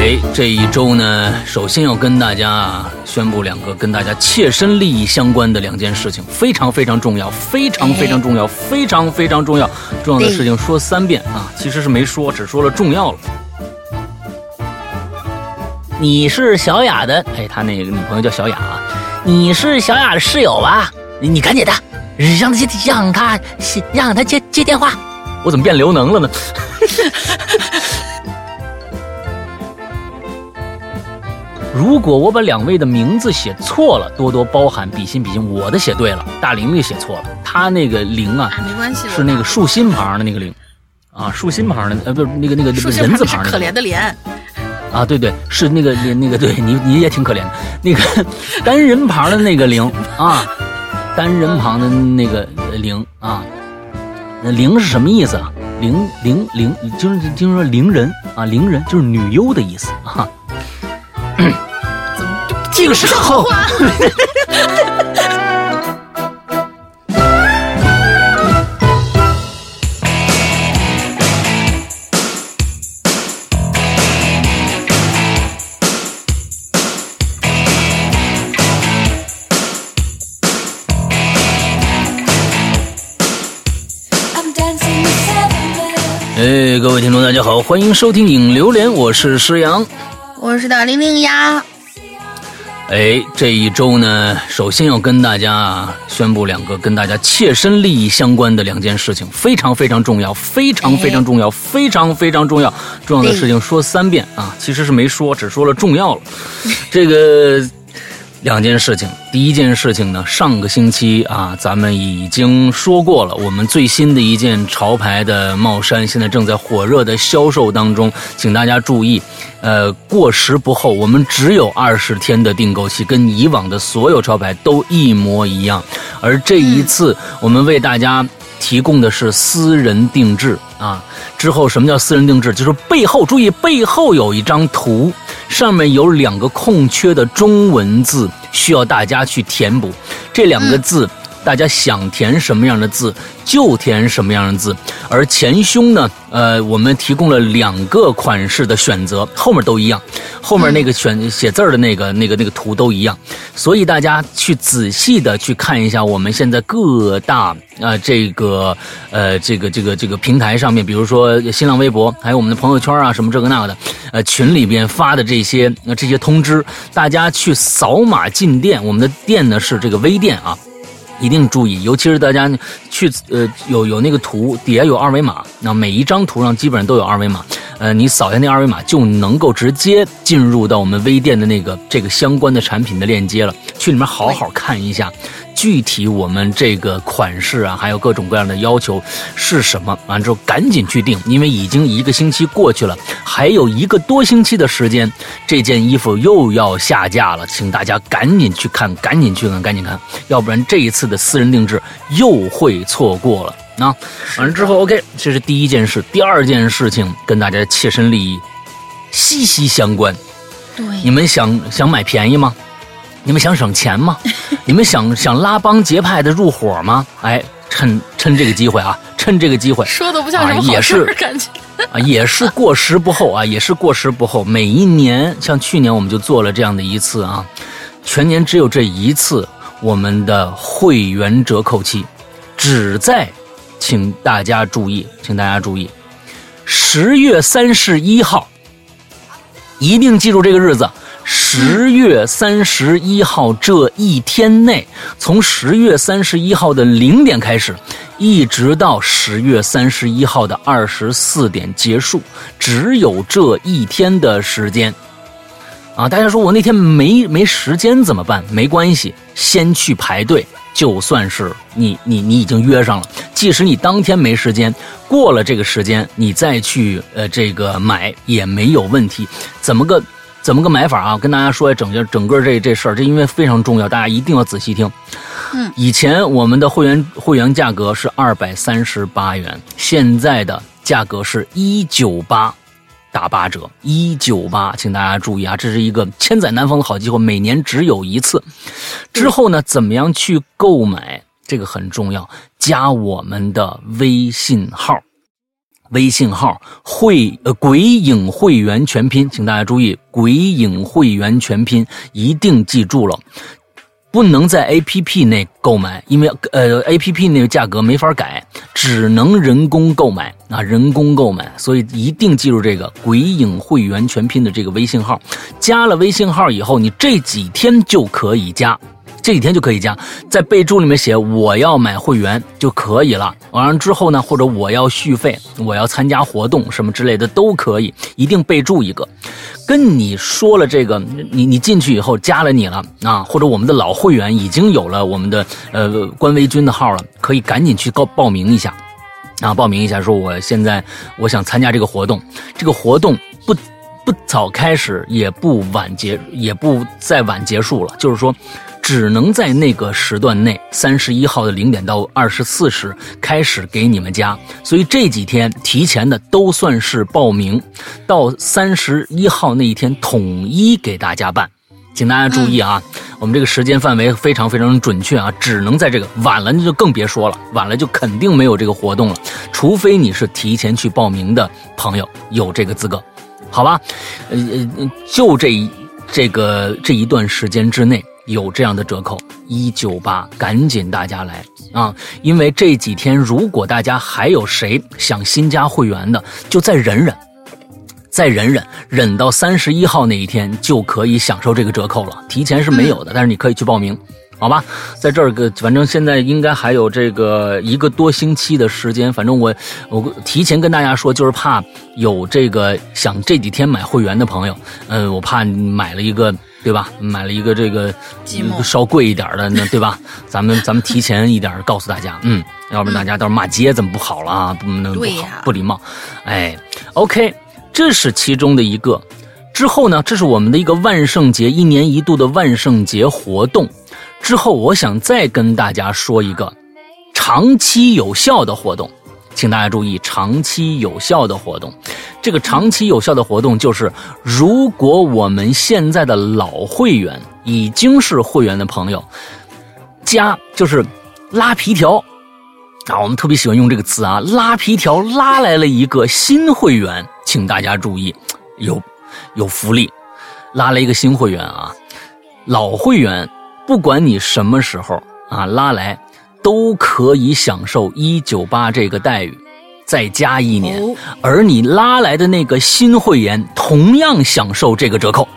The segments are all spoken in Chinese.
哎，这一周呢，首先要跟大家宣布两个跟大家切身利益相关的两件事情，非常非常重要，非常非常重要，非常非常重要。重要的事情说三遍啊，其实是没说，只说了重要了。你是小雅的，哎，他那个女朋友叫小雅啊。你是小雅的室友吧？你你赶紧的，让他接，让他让他接接电话。我怎么变刘能了呢？如果我把两位的名字写错了，多多包涵，比心比心。我的写对了，大玲玲写错了，他那个玲啊，没关系，是那个竖心旁的那个玲，啊，竖心旁的，呃，不是那个那个人字旁的，可怜的怜。啊，对对，是那个那个，对你你也挺可怜的，那个 单人旁的那个玲啊，单人旁的那个玲啊，那玲是什么意思啊？玲玲玲，就是就是说伶人啊，伶人就是女优的意思啊。这个时候。哎，各位听众，大家好，欢迎收听影榴莲，我是诗阳，我是大玲玲呀。哎，这一周呢，首先要跟大家宣布两个跟大家切身利益相关的两件事情，非常非常重要，非常非常重要，非常非常重要。重要的事情说三遍啊，其实是没说，只说了重要了。这个。两件事情，第一件事情呢，上个星期啊，咱们已经说过了，我们最新的一件潮牌的帽衫现在正在火热的销售当中，请大家注意，呃，过时不候，我们只有二十天的订购期，跟以往的所有潮牌都一模一样，而这一次我们为大家提供的是私人定制啊。之后什么叫私人定制？就是背后注意，背后有一张图。上面有两个空缺的中文字，需要大家去填补。这两个字，大家想填什么样的字就填什么样的字。而前胸呢，呃，我们提供了两个款式的选择，后面都一样。后面那个选写字儿的那个、那个、那个图都一样。所以大家去仔细的去看一下，我们现在各大啊这个呃这个这个这个平台上面，比如说新浪微博，还有我们的朋友圈啊，什么这个那个的。呃，群里边发的这些呃这些通知，大家去扫码进店。我们的店呢是这个微店啊，一定注意，尤其是大家去呃有有那个图底下有二维码，那每一张图上基本上都有二维码。呃，你扫一下那二维码就能够直接进入到我们微店的那个这个相关的产品的链接了，去里面好好看一下。具体我们这个款式啊，还有各种各样的要求是什么？完之后赶紧去订，因为已经一个星期过去了，还有一个多星期的时间，这件衣服又要下架了，请大家赶紧去看，赶紧去看，赶紧看，要不然这一次的私人定制又会错过了。那完了之后，OK，这是第一件事，第二件事情跟大家切身利益息息相关。对，你们想想买便宜吗？你们想省钱吗？你们想想拉帮结派的入伙吗？哎，趁趁这个机会啊，趁这个机会，说的不像什么好事感觉啊，也是过时不候啊，也是过时不候。每一年，像去年我们就做了这样的一次啊，全年只有这一次，我们的会员折扣期，只在，请大家注意，请大家注意，十月三十一号，一定记住这个日子。十月三十一号这一天内，从十月三十一号的零点开始，一直到十月三十一号的二十四点结束，只有这一天的时间。啊，大家说我那天没没时间怎么办？没关系，先去排队，就算是你你你已经约上了。即使你当天没时间，过了这个时间，你再去呃这个买也没有问题。怎么个？怎么个买法啊？跟大家说一下整个整个这这事儿，这因为非常重要，大家一定要仔细听。嗯，以前我们的会员会员价格是二百三十八元，现在的价格是一九八，打八折，一九八，请大家注意啊，这是一个千载难逢的好机会，每年只有一次。之后呢，怎么样去购买？这个很重要，加我们的微信号。微信号会呃鬼影会员全拼，请大家注意，鬼影会员全拼一定记住了。不能在 A P P 内购买，因为呃 A P P 那个价格没法改，只能人工购买啊，人工购买，所以一定记住这个“鬼影会员全拼”的这个微信号。加了微信号以后，你这几天就可以加。这几天就可以加，在备注里面写我要买会员就可以了。完了之后呢，或者我要续费，我要参加活动什么之类的都可以，一定备注一个。跟你说了这个，你你进去以后加了你了啊，或者我们的老会员已经有了我们的呃官微君的号了，可以赶紧去报报名一下啊，报名一下，说我现在我想参加这个活动，这个活动不不早开始，也不晚结，也不再晚结束了，就是说。只能在那个时段内，三十一号的零点到二十四时开始给你们加，所以这几天提前的都算是报名，到三十一号那一天统一给大家办，请大家注意啊，我们这个时间范围非常非常准确啊，只能在这个晚了那就更别说了，晚了就肯定没有这个活动了，除非你是提前去报名的朋友有这个资格，好吧？呃呃，就这一这个这一段时间之内。有这样的折扣，一九八，赶紧大家来啊！因为这几天，如果大家还有谁想新加会员的，就再忍忍，再忍忍，忍到三十一号那一天就可以享受这个折扣了。提前是没有的，但是你可以去报名。好吧，在这儿个，反正现在应该还有这个一个多星期的时间。反正我我提前跟大家说，就是怕有这个想这几天买会员的朋友，嗯，我怕买了一个，对吧？买了一个这个稍贵一点的，那对吧？咱们咱们提前一点告诉大家，嗯，要不然大家到时候骂街怎么不好了啊？不能不好不礼貌。哎，OK，这是其中的一个。之后呢，这是我们的一个万圣节一年一度的万圣节活动。之后，我想再跟大家说一个长期有效的活动，请大家注意，长期有效的活动。这个长期有效的活动就是，如果我们现在的老会员已经是会员的朋友，加就是拉皮条啊，我们特别喜欢用这个词啊，拉皮条拉来了一个新会员，请大家注意，有有福利，拉了一个新会员啊，老会员。不管你什么时候啊拉来，都可以享受一九八这个待遇，再加一年。而你拉来的那个新会员同样享受这个折扣，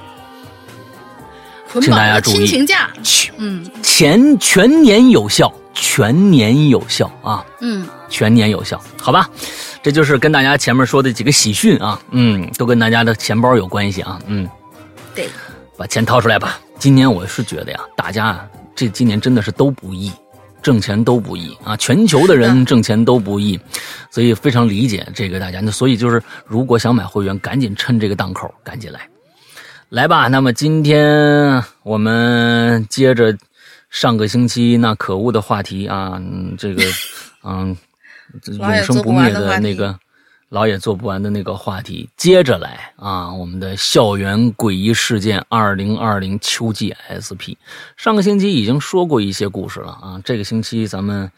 请大家注意。亲情价，嗯，全全年有效，全年有效啊，嗯，全年有效，好吧？这就是跟大家前面说的几个喜讯啊，嗯，都跟大家的钱包有关系啊，嗯，对，把钱掏出来吧。今年我是觉得呀，大家啊，这今年真的是都不易，挣钱都不易啊，全球的人挣钱都不易，所以非常理解这个大家。那所以就是，如果想买会员，赶紧趁这个档口，赶紧来，来吧。那么今天我们接着上个星期那可恶的话题啊，这个 嗯，永生不灭的那个。老也做不完的那个话题，接着来啊！我们的校园诡异事件二零二零秋季 SP，上个星期已经说过一些故事了啊，这个星期咱们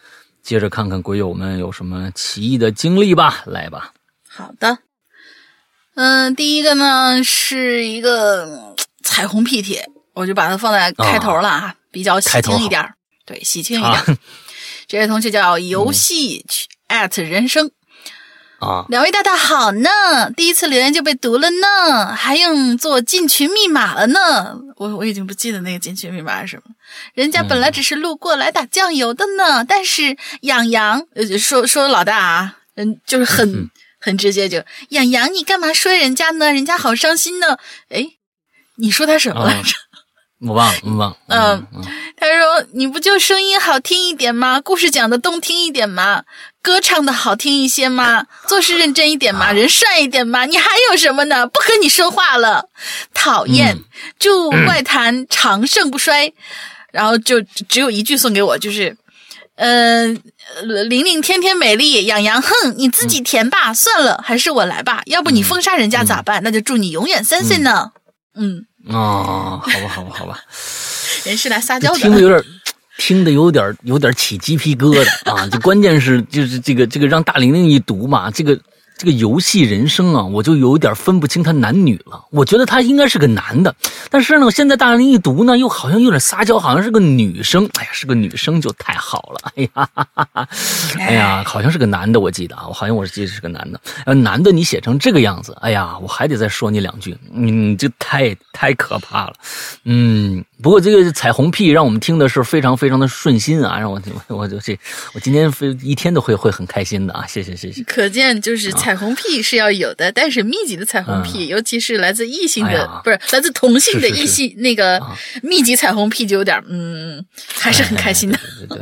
接着看看鬼友们有什么奇异的经历吧，来吧。好的，嗯，第一个呢是一个彩虹屁帖，我就把它放在开头了啊，比较喜庆一点对，喜庆一点。这位同学叫游戏 at 人生。啊，两位大大好呢！第一次留言就被读了呢，还用做进群密码了呢。我我已经不记得那个进群密码是什么。人家本来只是路过来打酱油的呢，但是养羊呃说说老大啊，嗯，就是很很直接，就养羊你干嘛说人家呢？人家好伤心呢。哎，你说他什么来着？我忘了，我忘了。嗯，他说你不就声音好听一点吗？故事讲的动听一点吗？歌唱的好听一些吗？做事认真一点吗？人帅一点吗？你还有什么呢？不和你说话了，讨厌！祝怪谈长盛不衰。然后就只有一句送给我，就是，嗯，玲玲天天美丽，养羊哼，你自己填吧。算了，还是我来吧。要不你封杀人家咋办？那就祝你永远三岁呢。嗯。哦，好吧，好吧，好吧。人是来撒娇的，听的有点。听的有点有点起鸡皮疙瘩啊！就关键是就是这个这个让大玲玲一读嘛，这个这个游戏人生啊，我就有点分不清他男女了。我觉得他应该是个男的，但是呢，现在大人一读呢，又好像有点撒娇，好像是个女生。哎呀，是个女生就太好了。哎呀，哈哈哈哎呀，好像是个男的，我记得啊，我好像我记得是个男的。呃，男的你写成这个样子，哎呀，我还得再说你两句，嗯，这太太可怕了。嗯，不过这个彩虹屁让我们听的是非常非常的顺心啊，让我我就这我今天非一天都会会很开心的啊，谢谢谢谢。可见就是彩虹屁是要有的，但是密集的彩虹屁，尤其是来自异性的，不是来自同性的异性那个密集彩虹屁，就有点嗯，还是很开心的。对对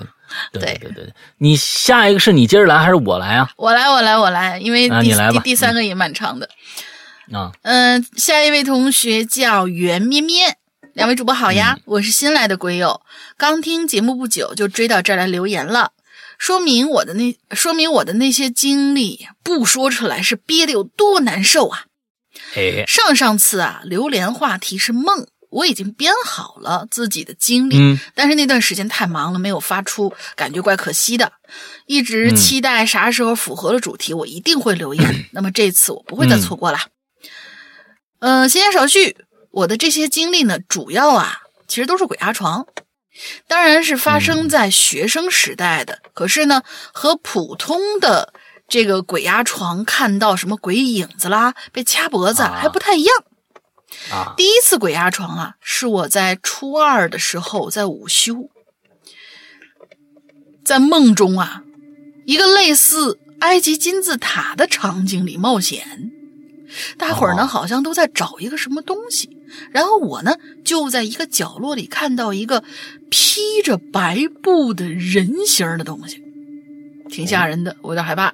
对对对，你下一个是你接着来还是我来啊？我来我来我来，因为第第第三个也蛮长的啊。嗯，下一位同学叫袁咩咩。两位主播好呀，我是新来的鬼友，刚听节目不久就追到这儿来留言了，说明我的那说明我的那些经历不说出来是憋得有多难受啊！上上次啊，榴莲话题是梦，我已经编好了自己的经历，但是那段时间太忙了，没有发出，感觉怪可惜的，一直期待啥时候符合了主题，我一定会留言。那么这次我不会再错过了。嗯，闲言少叙。我的这些经历呢，主要啊，其实都是鬼压床，当然是发生在学生时代的。可是呢，和普通的这个鬼压床看到什么鬼影子啦、被掐脖子还不太一样。啊，第一次鬼压床啊，是我在初二的时候在午休，在梦中啊，一个类似埃及金字塔的场景里冒险，大伙儿呢好像都在找一个什么东西。然后我呢，就在一个角落里看到一个披着白布的人形的东西，挺吓人的，我有点害怕。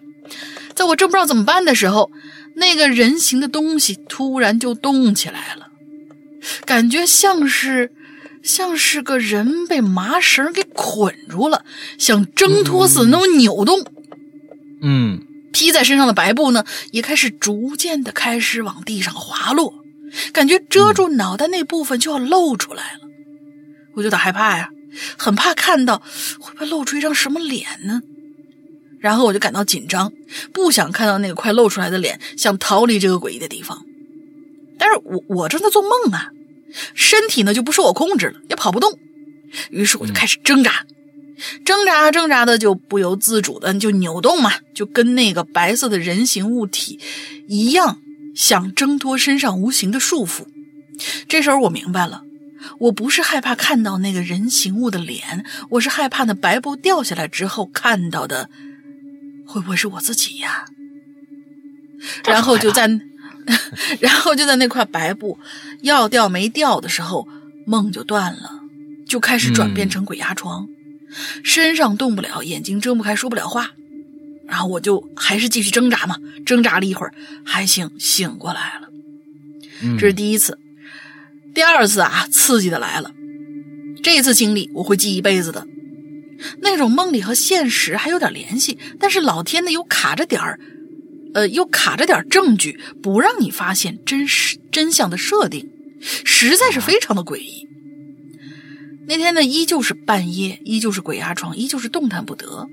在我正不知道怎么办的时候，那个人形的东西突然就动起来了，感觉像是像是个人被麻绳给捆住了，想挣脱似的那种扭动。嗯，披在身上的白布呢，也开始逐渐的开始往地上滑落。感觉遮住脑袋那部分就要露出来了，我有点害怕呀，很怕看到会不会露出一张什么脸呢？然后我就感到紧张，不想看到那个快露出来的脸，想逃离这个诡异的地方。但是我我正在做梦啊，身体呢就不受我控制了，也跑不动。于是我就开始挣扎，挣扎挣扎的就不由自主的就扭动嘛，就跟那个白色的人形物体一样。想挣脱身上无形的束缚，这时候我明白了，我不是害怕看到那个人形物的脸，我是害怕那白布掉下来之后看到的会不会是我自己呀？然后就在，然后就在那块白布要掉没掉的时候，梦就断了，就开始转变成鬼压床，身上动不了，眼睛睁不开，说不了话。然后我就还是继续挣扎嘛，挣扎了一会儿，还行，醒过来了。这是第一次，第二次啊，刺激的来了。这次经历我会记一辈子的。那种梦里和现实还有点联系，但是老天呢又卡着点儿，呃，又卡着点证据，不让你发现真实真相的设定，实在是非常的诡异。那天呢，依旧是半夜，依旧是鬼压床，依旧是动弹不得。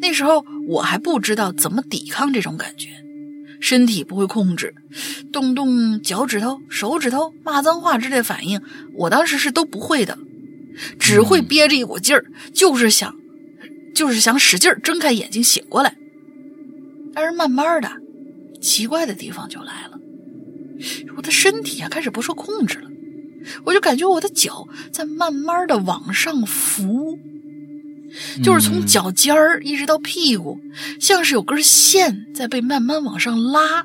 那时候我还不知道怎么抵抗这种感觉，身体不会控制，动动脚趾头、手指头、骂脏话之类的反应，我当时是都不会的，只会憋着一股劲儿，就是想，就是想使劲儿睁开眼睛醒过来。但是慢慢的，奇怪的地方就来了，我的身体啊开始不受控制了，我就感觉我的脚在慢慢的往上浮。就是从脚尖儿一直到屁股，像是有根线在被慢慢往上拉，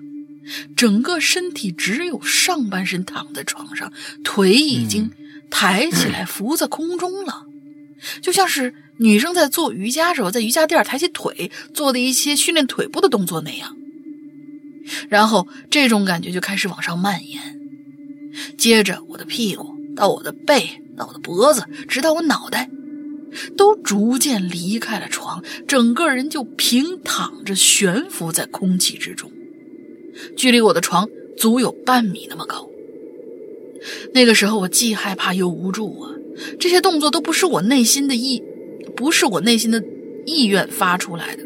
整个身体只有上半身躺在床上，腿已经抬起来浮在空中了，就像是女生在做瑜伽时候在瑜伽垫抬起腿做的一些训练腿部的动作那样。然后这种感觉就开始往上蔓延，接着我的屁股到我的背到我的脖子，直到我脑袋。都逐渐离开了床，整个人就平躺着悬浮在空气之中，距离我的床足有半米那么高。那个时候我既害怕又无助啊，这些动作都不是我内心的意，不是我内心的意愿发出来的，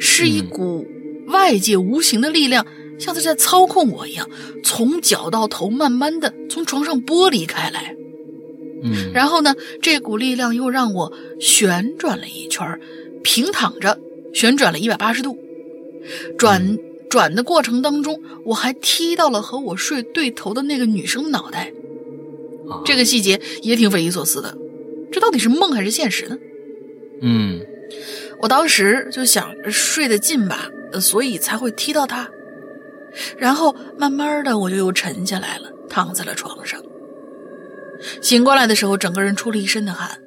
是一股外界无形的力量像是在操控我一样，从脚到头慢慢的从床上剥离开来。嗯，然后呢，这股力量又让我旋转了一圈，平躺着旋转了一百八十度，转转的过程当中，我还踢到了和我睡对头的那个女生脑袋。啊这个细节也挺匪夷所思的，这到底是梦还是现实呢？嗯我当时就想睡得近吧，呃所以才会踢到她。然后慢慢的我就又沉下来了，躺在了床上。醒过来的时候，整个人出了一身的汗，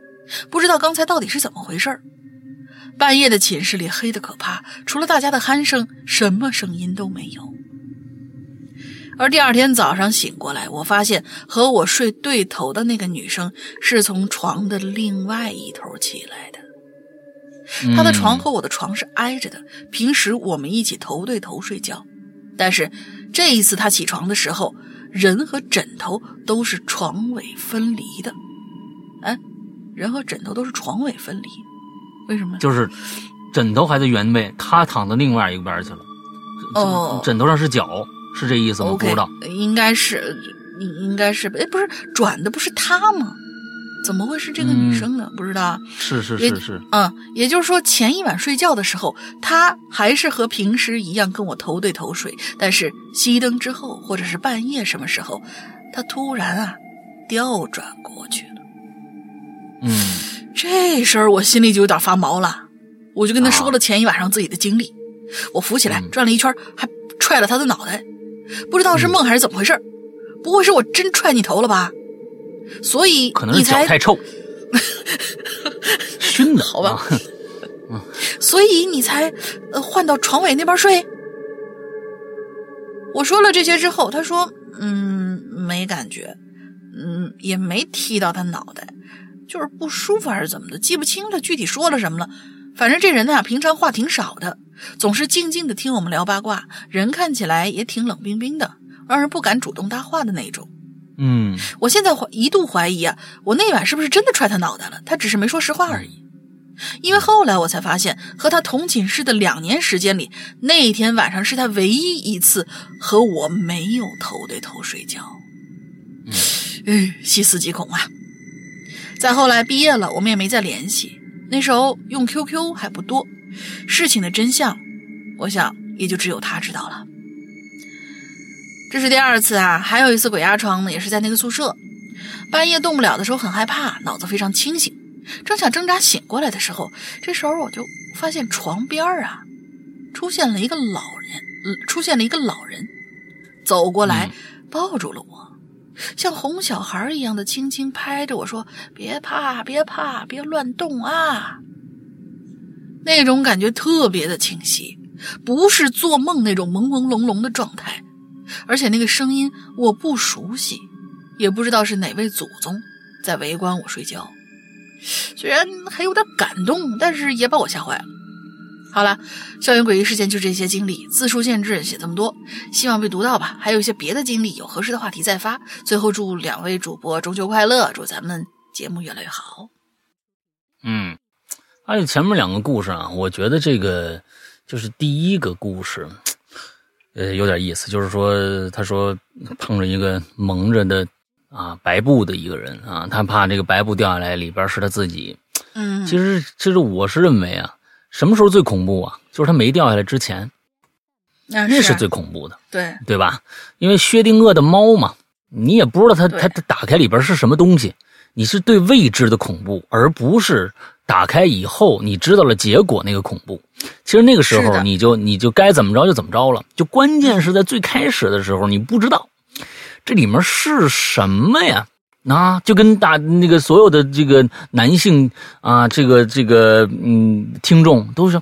不知道刚才到底是怎么回事。半夜的寝室里黑的可怕，除了大家的鼾声，什么声音都没有。而第二天早上醒过来，我发现和我睡对头的那个女生是从床的另外一头起来的。她，的床和我的床是挨着的，平时我们一起头对头睡觉。但是这一次她起床的时候，人和枕头都是床尾分离的。哎，人和枕头都是床尾分离，为什么？就是枕头还在原位，他躺到另外一边去了。哦枕头上是脚，是这意思吗？不知道。应该是，应应该是，哎，不是转的不是他吗？怎么会是这个女生呢？不知道啊。是是是是，嗯，也就是说，前一晚睡觉的时候，她还是和平时一样跟我头对头睡，但是熄灯之后，或者是半夜什么时候，她突然啊调转过去了。嗯这事儿我心里就有点发毛了，我就跟他说了前一晚上自己的经历。我扶起来嗯转了一圈，还踹了他的脑袋，不知道是梦还是怎么回事儿不会是我真踹你头了吧？所以可能你才是脚太臭，熏的。好吧啊所以你才呃换到床尾那边睡。我说了这些之后，他说：“嗯，没感觉，嗯，也没踢到他脑袋，就是不舒服还是怎么的，记不清他具体说了什么了。反正这人呐，平常话挺少的，总是静静的听我们聊八卦，人看起来也挺冷冰冰的，让人不敢主动搭话的那种。嗯我现在怀一度怀疑啊，我那晚是不是真的踹他脑袋了？他只是没说实话而已。因为后来我才发现，和他同寝室的两年时间里，那一天晚上是他唯一一次和我没有头对头睡觉。嗯，细思极恐啊！再后来毕业了，我们也没再联系。那时候用 QQ 还不多，事情的真相，我想也就只有他知道了。这是第二次啊，还有一次鬼压床呢，也是在那个宿舍，半夜动不了的时候很害怕，脑子非常清醒，正想挣扎醒过来的时候，这时候我就发现床边儿啊，出现了一个老人，呃出现了一个老人，走过来抱住了我，像哄小孩一样的轻轻拍着我说：“别怕，别怕，别乱动啊。”那种感觉特别的清晰，不是做梦那种朦朦胧胧的状态。而且那个声音我不熟悉，也不知道是哪位祖宗在围观我睡觉。虽然还有点感动，但是也把我吓坏了。好了，校园诡异事件就这些经历，字数限制，写这么多，希望被读到吧。还有一些别的经历，有合适的话题再发。最后祝两位主播中秋快乐，祝咱们节目越来越好。嗯，还有前面两个故事啊，我觉得这个就是第一个故事，呃，有点意思，就是说，他说碰着一个蒙着的啊白布的一个人啊，他怕这个白布掉下来，里边是他自己。嗯，其实，其实我是认为啊，什么时候最恐怖啊？就是他没掉下来之前，那那是啊最恐怖的，对，对吧？因为薛定谔的猫嘛，你也不知道它对它它打开里边是什么东西，你是对未知的恐怖，而不是打开以后你知道了结果那个恐怖。其实那个时候你就你就该怎么着就怎么着了，就关键是在最开始的时候你不知道这里面是什么呀。啊，就跟大那个所有的这个男性啊，这个这个嗯，听众都是，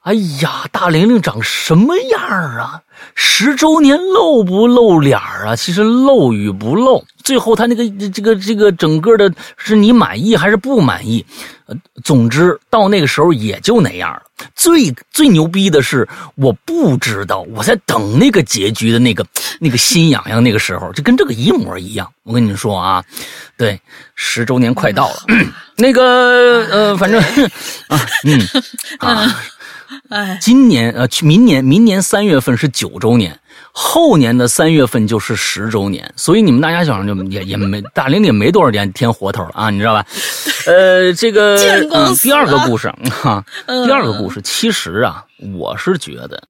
哎呀，大玲玲长什么样儿啊？十周年露不露脸儿啊？其实露与不露，最后他那个这个这个整个的，是你满意还是不满意？呃，总之到那个时候也就那样了。最最牛逼的是，我不知道，我在等那个结局的那个那个心痒痒那个时候，就跟这个一模一样。我跟你们说啊，对，十周年快到了，那个呃，反正 啊，嗯啊，哎，今年呃，去明年明年三月份是九周年，后年的三月份就是十周年，所以你们大家想就也也没大玲也没多少天添活头了啊，你知道吧？呃，这个嗯，第二个故事哈，第二个故事，其实啊，我是觉得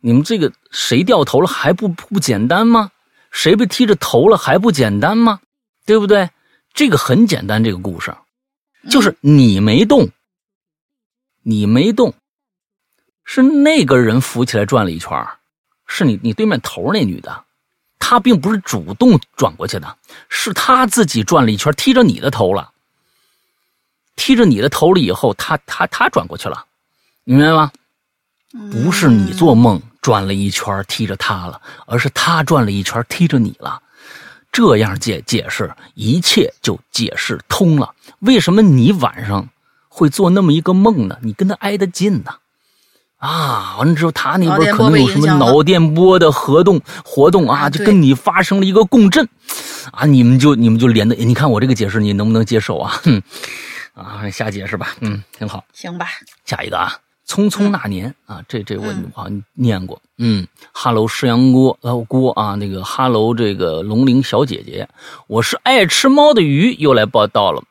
你们这个谁掉头了还不不简单吗？谁被踢着头了还不简单吗？对不对？这个很简单，这个故事就是你没动，你没动。是那个人扶起来转了一圈是你你对面头那女的，她并不是主动转过去的，是她自己转了一圈，踢着你的头了。踢着你的头了以后，她她她转过去了，明白吗？不是你做梦转了一圈踢着她了，而是她转了一圈踢着你了。这样解解释，一切就解释通了。为什么你晚上会做那么一个梦呢？你跟他挨得近呢？完了之后，他那边可能有什么脑电波的活动活动啊，就跟你发生了一个共振，啊，你们就你们就连的，你看我这个解释你能不能接受啊？哼，啊，瞎解释吧，嗯，挺好，行吧。下一个啊，匆匆那年啊，这这我好像念过，嗯哈喽，石阳锅呃锅啊，那个哈喽，这个龙鳞小姐姐，我是爱吃猫的鱼，又来报道了。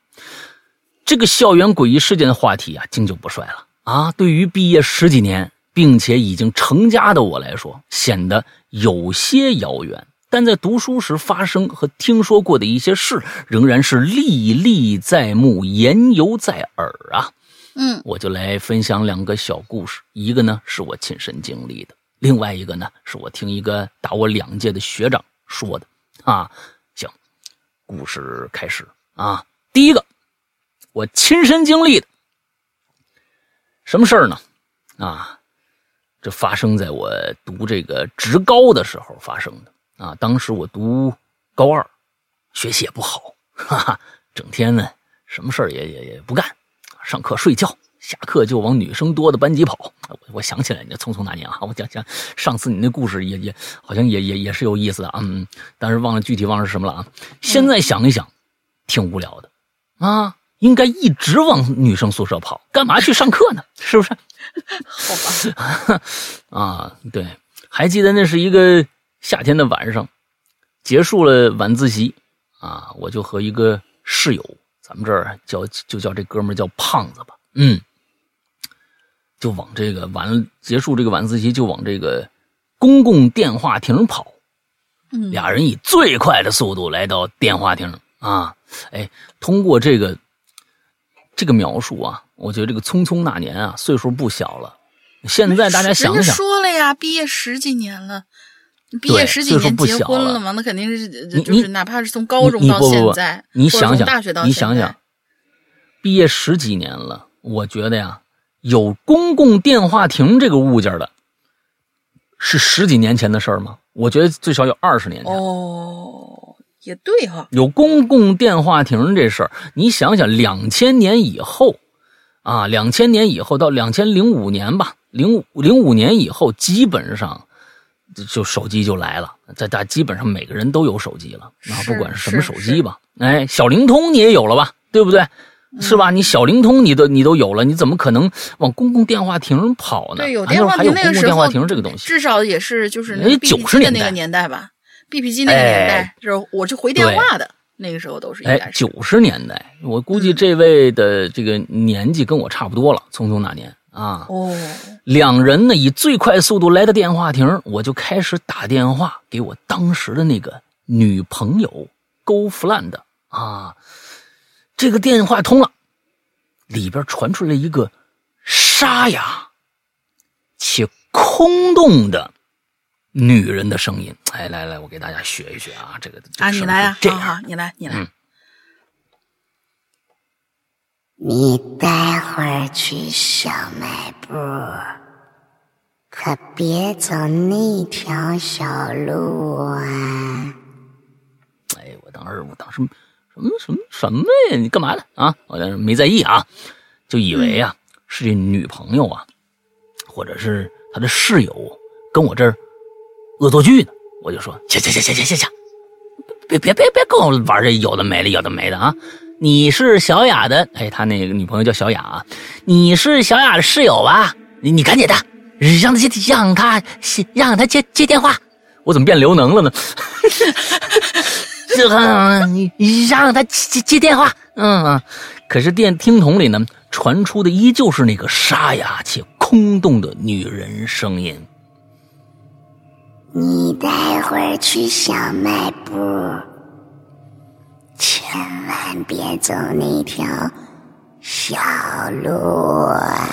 这个校园诡异事件的话题啊，经久不衰了。啊，对于毕业十几年并且已经成家的我来说，显得有些遥远。但在读书时发生和听说过的一些事，仍然是历历在目、言犹在耳啊。嗯，我就来分享两个小故事，一个呢是我亲身经历的，另外一个呢是我听一个大我两届的学长说的。啊，行，故事开始啊。第一个，我亲身经历的。什么事儿呢？啊，这发生在我读这个职高的时候发生的啊。当时我读高二，学习也不好，哈哈，整天呢什么事儿也也也不干，上课睡觉，下课就往女生多的班级跑。我我想起来，你匆匆那年啊，我讲讲上次你那故事也也好像也也也是有意思的啊，嗯，但是忘了具体忘了是什么了啊。现在想一想，挺无聊的啊。应该一直往女生宿舍跑，干嘛去上课呢？是不是？好吧。啊，对，还记得那是一个夏天的晚上，结束了晚自习啊，我就和一个室友，咱们这儿叫就叫这哥们叫胖子吧，嗯，就往这个晚结束这个晚自习就往这个公共电话亭跑，俩人以最快的速度来到电话亭啊，哎，通过这个。这个描述啊，我觉得这个匆匆那年啊，岁数不小了。现在大家想想，说了呀，毕业十几年了，毕业十几年结婚了嘛，那肯定是就是哪怕是从高中到现在，你想想，大学到你想想，毕业十几年了，我觉得呀，有公共电话亭这个物件的，是十几年前的事儿吗？我觉得最少有二十年前。哦。也对哈，有公共电话亭这事儿，你想想，两千年以后，啊，两千年以后到两千零五年吧，零五零五年以后，基本上就手机就来了，在大基本上每个人都有手机了，啊，不管是什么手机吧，哎，小灵通你也有了吧，对不对？是吧？你小灵通你都你都有了，你怎么可能往公共电话亭跑呢？对，有电话亭那个时候，这个东西至少也是就是那九十年那个年代吧。B P 机那个年代，就是我是回电话的，那个时候都是哎九十年代，我估计这位的这个年纪跟我差不多了。匆匆那年啊，哦，两人呢以最快速度来到电话亭，我就开始打电话给我当时的那个女朋友勾弗兰的啊。这个电话通了，里边传出来一个沙哑且空洞的。女人的声音，哎，来来，我给大家学一学啊，这个啊，你来啊，这样，你来，你来。你待会儿去小卖部，可别走那条小路啊！哎，我当时，我当时什么什么什么呀？你干嘛呢？啊，我没在意啊，就以为啊是这女朋友啊，或者是他的室友跟我这儿。恶作剧呢，我就说，行行行行行行行，别别别别跟我玩这有的没的有的没的啊！你是小雅的，哎，他那个女朋友叫小雅啊，你是小雅的室友吧？你你赶紧的，让他接让他让他接接电话。我怎么变刘能了呢？这个你让他接接电话。嗯，可是电听筒里呢传出的依旧是那个沙哑且空洞的女人声音。你待会儿去小卖部，千万别走那条小路啊！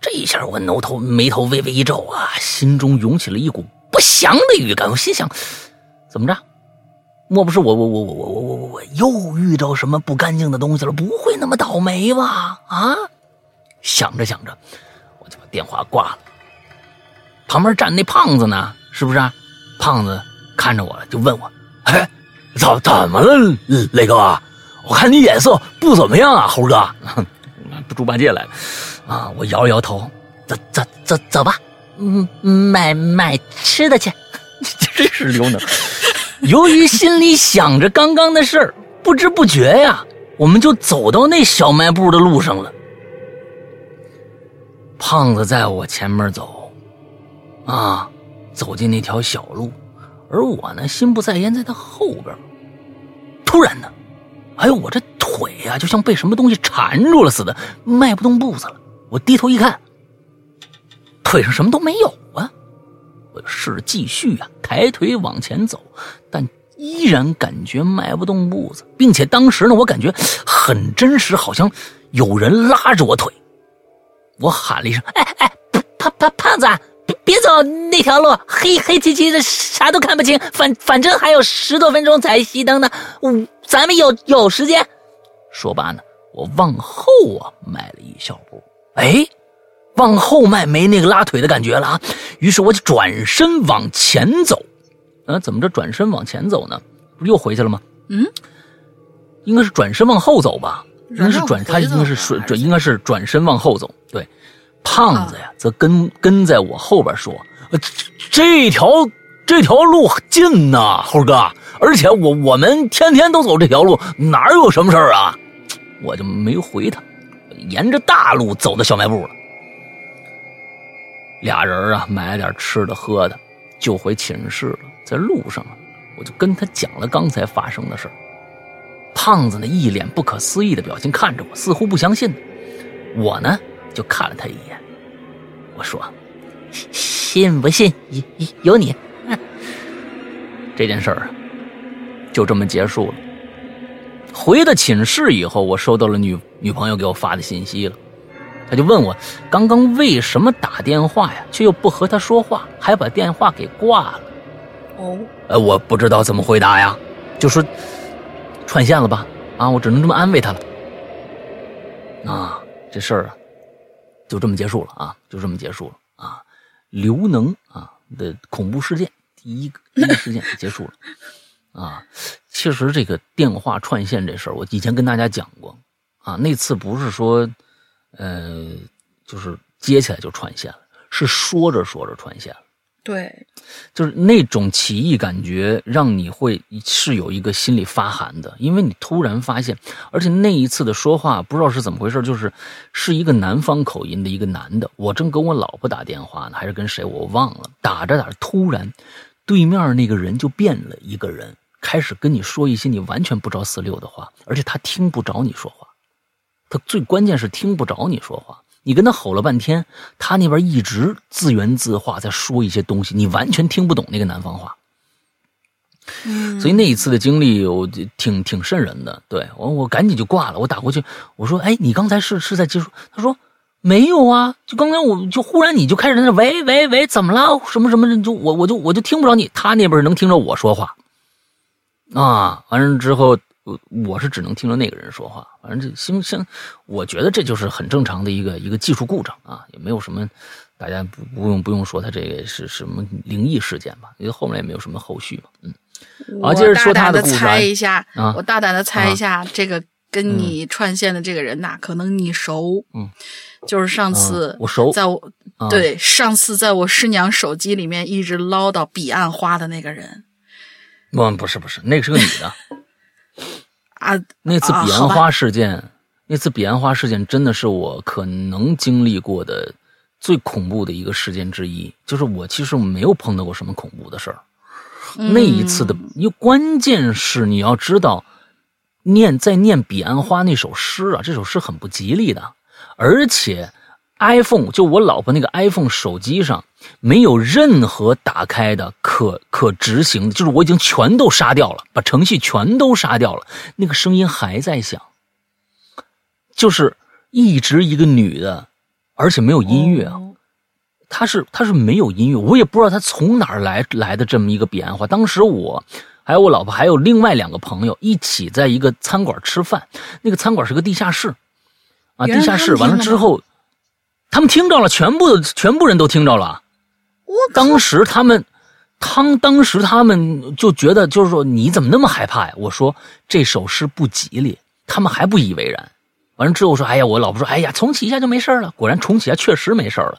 这一下我挠头眉头微微一皱啊，心中涌起了一股不祥的预感。我心想，怎么着？莫不是我我我我我我我我又遇到什么不干净的东西了？不会那么倒霉吧？啊！想着想着。电话挂了。旁边站那胖子呢？是不是？胖子看着我了，就问我：“哎，怎怎么了，雷哥？我看你眼色不怎么样啊，猴哥。”猪八戒来了啊！我摇了摇头，走走走走吧，嗯，买买吃的去。真是刘能。由于心里想着刚刚的事儿，不知不觉呀，我们就走到那小卖部的路上了。胖子在我前面走，啊，走进那条小路，而我呢，心不在焉，在他后边。突然呢，哎呦，我这腿呀，就像被什么东西缠住了似的，迈不动步子了。我低头一看，腿上什么都没有啊！我试着继续啊，抬腿往前走，但依然感觉迈不动步子，并且当时呢，我感觉很真实，好像有人拉着我腿。我喊了一声：“哎哎，胖胖胖子，别别走那条路，黑黑漆漆的，啥都看不清。反反正还有十多分钟才熄灯呢，咱们有有时间。”说罢呢，我往后啊迈了一小步。哎，往后迈没那个拉腿的感觉了啊。于是我就转身往前走。啊，怎么着转身往前走呢？不是又回去了吗？嗯，应该是转身往后走吧。应该是转，他应该是转转，应该是转身往后走。对，胖子呀，则跟跟在我后边说：“这条这条路近呐，猴哥，而且我我们天天都走这条路，哪有什么事儿啊？”我就没回他，沿着大路走到小卖部了。俩人啊，买了点吃的喝的，就回寝室了。在路上，我就跟他讲了刚才发生的事儿。胖子呢，一脸不可思议的表情看着我，似乎不相信。我呢，就看了他一眼，我说：“信不信有有你？”这件事儿啊，就这么结束了。回到寝室以后，我收到了女女朋友给我发的信息了，他就问我刚刚为什么打电话呀，却又不和他说话，还把电话给挂了。哦，呃，我不知道怎么回答呀，就说。串线了吧？啊，我只能这么安慰他了。啊，这事儿啊，就这么结束了啊，就这么结束了啊。刘能啊的恐怖事件，第一个第一个事件结束了。啊，其实这个电话串线这事儿，我以前跟大家讲过啊。那次不是说，呃，就是接起来就串线了，是说着说着串线了。对，就是那种奇异感觉，让你会是有一个心里发寒的，因为你突然发现，而且那一次的说话不知道是怎么回事，就是是一个南方口音的一个男的，我正跟我老婆打电话呢，还是跟谁我忘了，打着打着，突然对面那个人就变了一个人，开始跟你说一些你完全不着四六的话，而且他听不着你说话，他最关键是听不着你说话。你跟他吼了半天，他那边一直自圆自话，在说一些东西，你完全听不懂那个南方话。所以那一次的经历，我挺挺瘆人的。对我，我赶紧就挂了。我打过去，我说：“哎，你刚才是是在接触？”他说：“没有啊，就刚才我就忽然你就开始在那喂喂喂，怎么了？什么什么？就我我就我就听不着你，他那边能听着我说话啊。完了之后。”我我是只能听着那个人说话，反正这行行，我觉得这就是很正常的一个一个技术故障啊，也没有什么，大家不不用不用说他这个是什么灵异事件吧，因为后面也没有什么后续嘛，嗯。好，接着说他的故事。猜一下啊，我大胆的猜一下，这个跟你串线的这个人呐，可能你熟，嗯，就是上次我熟，在我对上次在我师娘手机里面一直唠叨彼岸花的那个人。嗯不是不是，那个是个女的。啊，那次彼岸花事件，那次彼岸花事件真的是我可能经历过的最恐怖的一个事件之一。就是我其实没有碰到过什么恐怖的事儿，那一次的，因为关键是你要知道，念在念彼岸花那首诗啊，这首诗很不吉利的，而且 iPhone 就我老婆那个 iPhone 手机上没有任何打开的可可执行的，就是我已经全都杀掉了，把程序全都杀掉了，那个声音还在响。就是一直一个女的，而且没有音乐啊，她是她是没有音乐，我也不知道她从哪儿来来的这么一个彼岸花。当时我还有我老婆还有另外两个朋友一起在一个餐馆吃饭，那个餐馆是个地下室啊，地下室完了之后，他们听着了，全部的全部人都听着了。我当时他们，当当时他们就觉得就是说你怎么那么害怕呀？我说这首诗不吉利，他们还不以为然。完了之后说：“哎呀，我老婆说，哎呀，重启一下就没事了。果然重启一下确实没事了。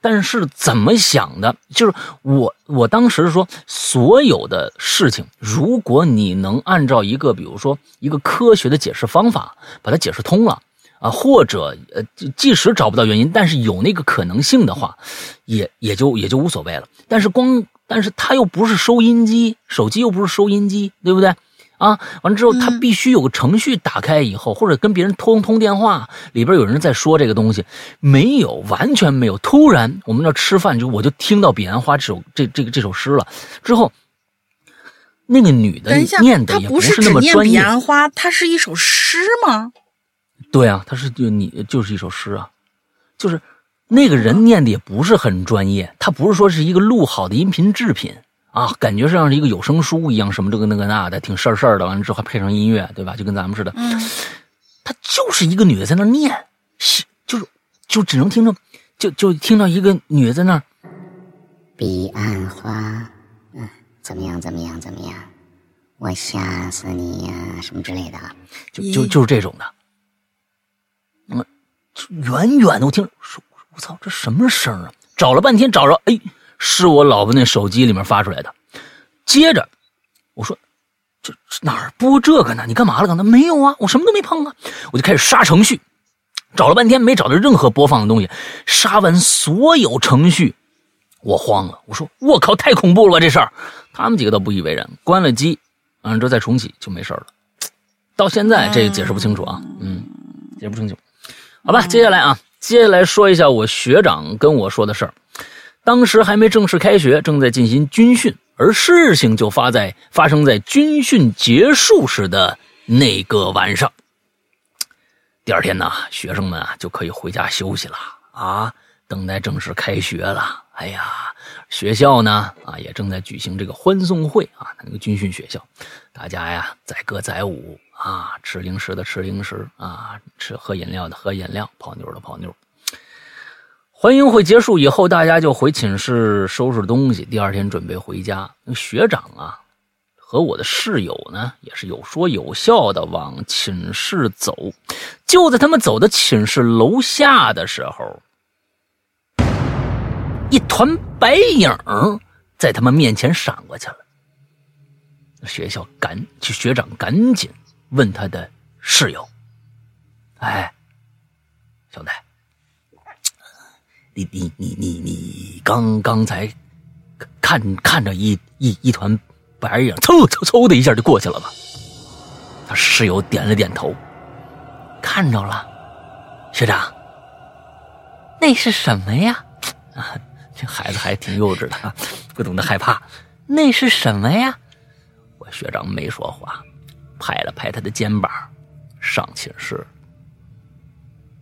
但是怎么想的？就是我，我当时说，所有的事情，如果你能按照一个，比如说一个科学的解释方法，把它解释通了啊，或者呃，即使找不到原因，但是有那个可能性的话，也也就也就无所谓了。但是光，但是它又不是收音机，手机又不是收音机，对不对？”啊，完了之后，他必须有个程序打开以后，或者跟别人通通电话，里边有人在说这个东西，没有，完全没有。突然，我们那吃饭就我就听到《彼岸花》这首这这个这首诗了。之后，那个女的念的也不是那么专业。彼岸花，它是一首诗吗？对啊，他是就你就是一首诗啊，就是那个人念的也不是很专业，他不是说是一个录好的音频制品。啊，感觉像是一个有声书一样，什么这个那个那的，挺事儿事儿的。完了之后还配上音乐，对吧？就跟咱们似的。嗯，他就是一个女的在那念，是就是就只能听着，就就听到一个女的在那。彼岸花，嗯，怎么样？怎么样？怎么样？我吓死你呀！什么之类的，就就就是这种的。嗯，远远的我听，说我操，这什么声啊？找了半天找着，哎。是我老婆那手机里面发出来的。接着我说：“这哪儿播这个呢？你干嘛了？刚才没有啊，我什么都没碰啊。”我就开始杀程序，找了半天没找到任何播放的东西。杀完所有程序，我慌了。我说：“我靠，太恐怖了吧这事儿！”他们几个都不以为然。关了机，完了之后再重启就没事了。到现在这解释不清楚啊，嗯，解释不清楚。好吧，接下来啊，接下来说一下我学长跟我说的事儿。当时还没正式开学，正在进行军训，而事情就发在发生在军训结束时的那个晚上。第二天呢，学生们啊就可以回家休息了啊，等待正式开学了。哎呀，学校呢啊也正在举行这个欢送会啊，那个军训学校，大家呀载歌载舞啊，吃零食的吃零食啊，吃喝饮料的喝饮料，泡妞的泡妞。欢迎会结束以后，大家就回寝室收拾东西。第二天准备回家，学长啊和我的室友呢也是有说有笑的往寝室走。就在他们走到寝室楼下的时候，一团白影在他们面前闪过去了。学校赶，学长赶紧问他的室友：“哎，兄弟。”你你你你你刚刚才看看着一一一团白影，嗖嗖嗖的一下就过去了吧？他室友点了点头，看着了。学长，那是什么呀？啊，这孩子还挺幼稚的，不懂得害怕。那是什么呀？我学长没说话，拍了拍他的肩膀，上寝室。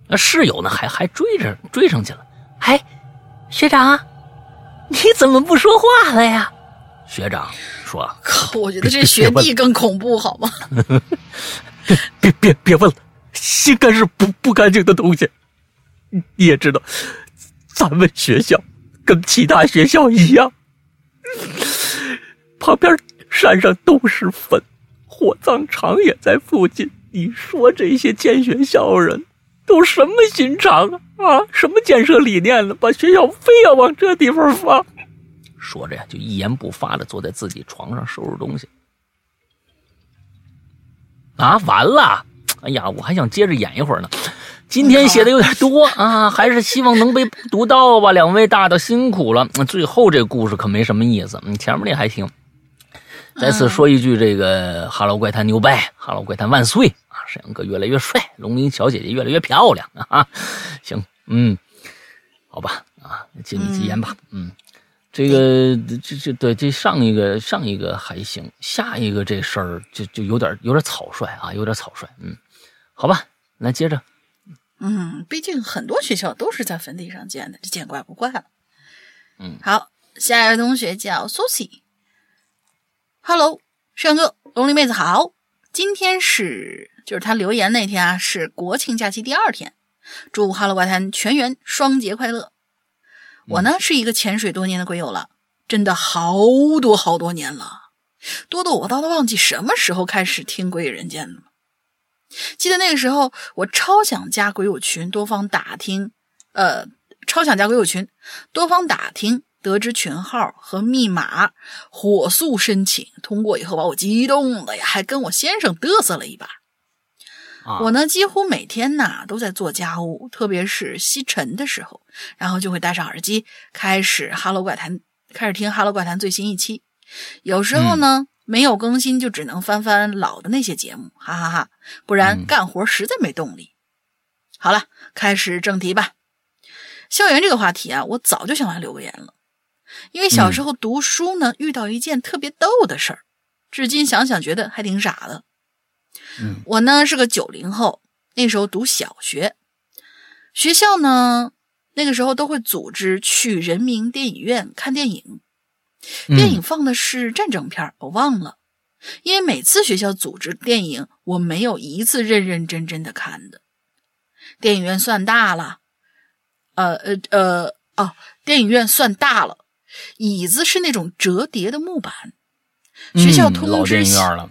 那室友呢？还还追着追上去了。哎，学长，你怎么不说话了呀？学长说：“靠，我觉得这学弟更恐怖，好吗？”别别别问了，心肝是不不干净的东西。你也知道，咱们学校跟其他学校一样，旁边山上都是坟，火葬场也在附近。你说这些建学校人？都什么心肠啊啊！什么建设理念呢？把学校非要往这地方放。说着呀，就一言不发的坐在自己床上收拾东西。啊，完了！哎呀，我还想接着演一会儿呢。今天写的有点多啊，还是希望能被读到吧。两位大大辛苦了，最后这故事可没什么意思，你前面那还行。再次说一句，这个《哈喽怪谈》牛掰，《哈喽怪谈》万岁啊！沈阳哥越来越帅，龙鳞小姐姐越来越漂亮啊！行，嗯，好吧，啊，借你吉言吧，嗯，这个这这对这上一个上一个还行，下一个这事儿就就有点有点草率啊，有点草率，嗯，好吧，来接着，嗯，毕竟很多学校都是在坟地上建的，这见怪不怪了。嗯，好，下一位同学叫 Susie。Hello，阳哥，龙鳞妹子好。今天是就是他留言那天啊，是国庆假期第二天。祝 Hello 怪谈全员双节快乐。我呢是一个潜水多年的鬼友了，真的好多好多年了，多的我都都忘记什么时候开始听鬼语人间了。记得那个时候，我超想加鬼友群，多方打听，呃，超想加鬼友群，多方打听。得知群号和密码，火速申请通过以后，把我激动的呀，还跟我先生嘚瑟了一把。我呢，几乎每天呐都在做家务，特别是吸尘的时候，然后就会戴上耳机，开始《哈喽怪谈》，开始听《哈喽怪谈》最新一期。有时候呢没有更新，就只能翻翻老的那些节目，哈哈哈，不然干活实在没动力。好了，开始正题吧。校园这个话题啊，我早就想来留个言了。因为小时候读书呢，遇到一件特别逗的事儿，至今想想觉得还挺傻的。嗯，我呢是个九零后，那时候读小学，学校呢那个时候都会组织去人民电影院看电影，电影放的是战争片我忘了。因为每次学校组织电影，我没有一次认认真真的看的。电影院算大了，呃呃呃哦，电影院算大了。椅子是那种折叠的木板，学校通知，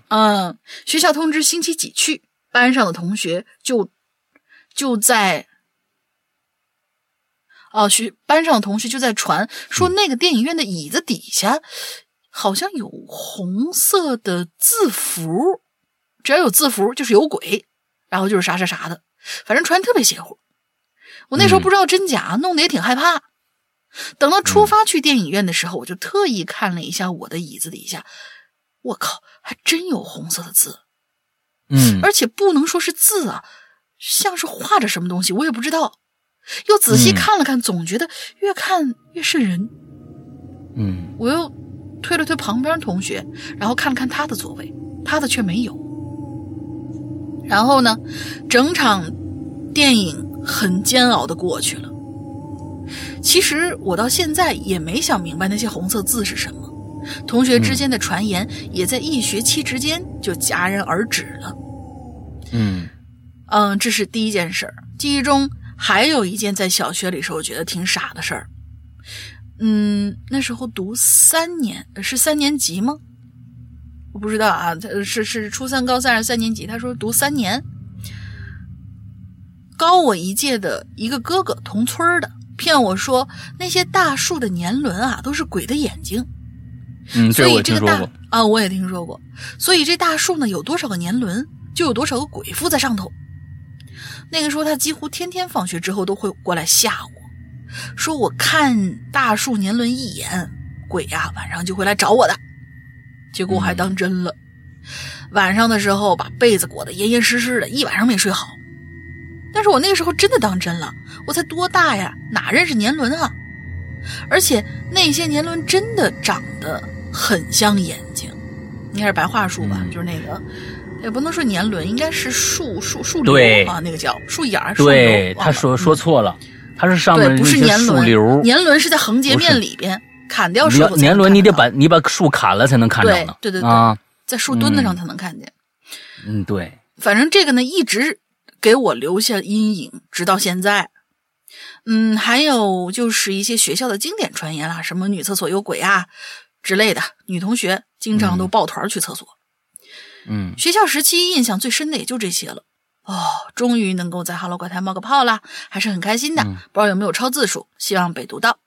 嗯，学校通知星期几去，班上的同学就就在，哦，学班上的同学就在传说那个电影院的椅子底下好像有红色的字符，只要有字符就是有鬼，然后就是啥啥啥的，反正传特别邪乎。我那时候不知道真假，弄得也挺害怕。等到出发去电影院的时候，我就特意看了一下我的椅子底下，我靠，还真有红色的字，嗯，而且不能说是字啊，像是画着什么东西，我也不知道。又仔细看了看，总觉得越看越是人，嗯，我又推了推旁边同学，然后看了看他的座位，他的却没有。然后呢，整场电影很煎熬的过去了。其实我到现在也没想明白那些红色字是什么，同学之间的传言也在一学期之间就戛然而止了。嗯嗯，这是第一件事儿。记忆中还有一件在小学里时候觉得挺傻的事儿。嗯，那时候读三年是三年级吗？我不知道啊，是是初三、高三还是三年级？他说读三年，高我一届的一个哥哥，同村的。骗我说那些大树的年轮啊，都是鬼的眼睛。嗯，所以这个大啊，我也听说过。所以这大树呢，有多少个年轮，就有多少个鬼附在上头。那个时候他几乎天天放学之后都会过来吓我，说我看大树年轮一眼，鬼呀晚上就会来找我的。结果我还当真了，晚上的时候把被子裹得严严实实的，一晚上没睡好。但是我那个时候真的当真了，我才多大呀，哪认识年轮啊？而且那些年轮真的长得很像眼睛，应该是白桦树吧？就是那个，也不能说年轮，应该是树树树瘤啊，那个叫树眼儿。对，他说说错了，他是上面不是年轮，树年轮是在横截面里边砍掉树。年轮你得把你把树砍了才能看着呢。对对对啊，在树墩子上才能看见。嗯，对。反正这个呢，一直。给我留下阴影，直到现在。嗯，还有就是一些学校的经典传言啦，什么女厕所有鬼啊之类的，女同学经常都抱团去厕所。嗯，学校时期印象最深的也就这些了。哦，终于能够在哈喽怪谈冒个泡啦，还是很开心的。不知道有没有超字数，希望被读到。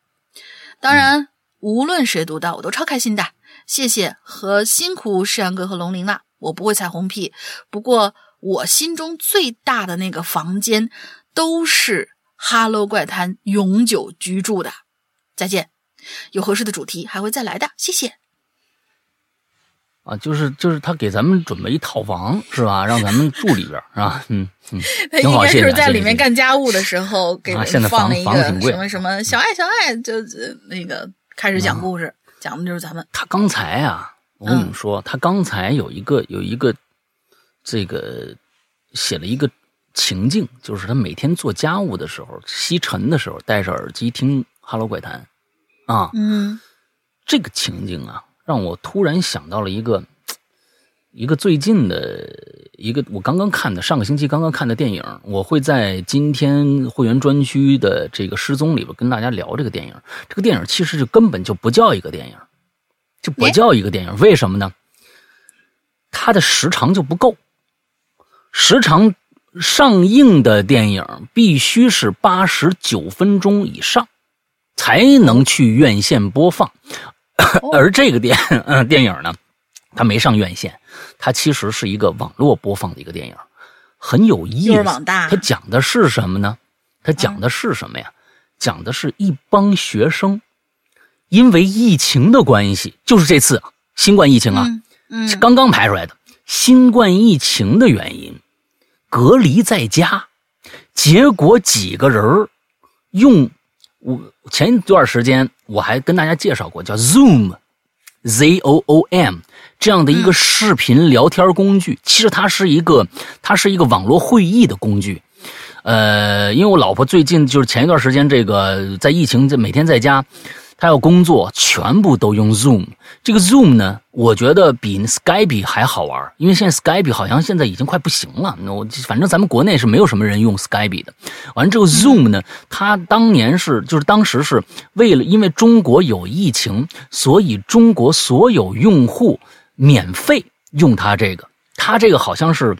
当然，无论谁读到，我都超开心的。谢谢和辛苦世阳哥和龙鳞了，我不会彩虹屁，不过。我心中最大的那个房间，都是《哈喽怪谈》永久居住的。再见，有合适的主题还会再来的，谢谢。啊，就是就是他给咱们准备一套房是吧？让咱们住里边是吧？嗯嗯，他应该就是在里面干家务的时候给放了一个什么什么小爱小爱，就那个开始讲故事，讲的就是咱们。他刚才啊，我跟你们说，他刚才有一个有一个这个写了一个情境，就是他每天做家务的时候，吸尘的时候，戴着耳机听《哈喽怪谈》啊，嗯，这个情境啊。让我突然想到了一个，一个最近的一个我刚刚看的上个星期刚刚看的电影，我会在今天会员专区的这个失踪里边跟大家聊这个电影。这个电影其实就根本就不叫一个电影，就不叫一个电影。为什么呢？它的时长就不够，时常上映的电影必须是八十九分钟以上，才能去院线播放。而这个电嗯电影呢，它没上院线，它其实是一个网络播放的一个电影，很有意思。它讲的是什么呢？它讲的是什么呀？讲的是一帮学生，因为疫情的关系，就是这次新冠疫情啊，嗯刚刚排出来的。新冠疫情的原因，隔离在家，结果几个人用。我前一段时间我还跟大家介绍过，叫 Zoom，Z O O M 这样的一个视频聊天工具。其实它是一个，它是一个网络会议的工具。呃，因为我老婆最近就是前一段时间这个在疫情，这每天在家。他要工作，全部都用 Zoom。这个 Zoom 呢，我觉得比 Skype 还好玩，因为现在 Skype 好像现在已经快不行了。那我反正咱们国内是没有什么人用 Skype 的。完了之后，Zoom 呢，它当年是就是当时是为了因为中国有疫情，所以中国所有用户免费用它这个。它这个好像是。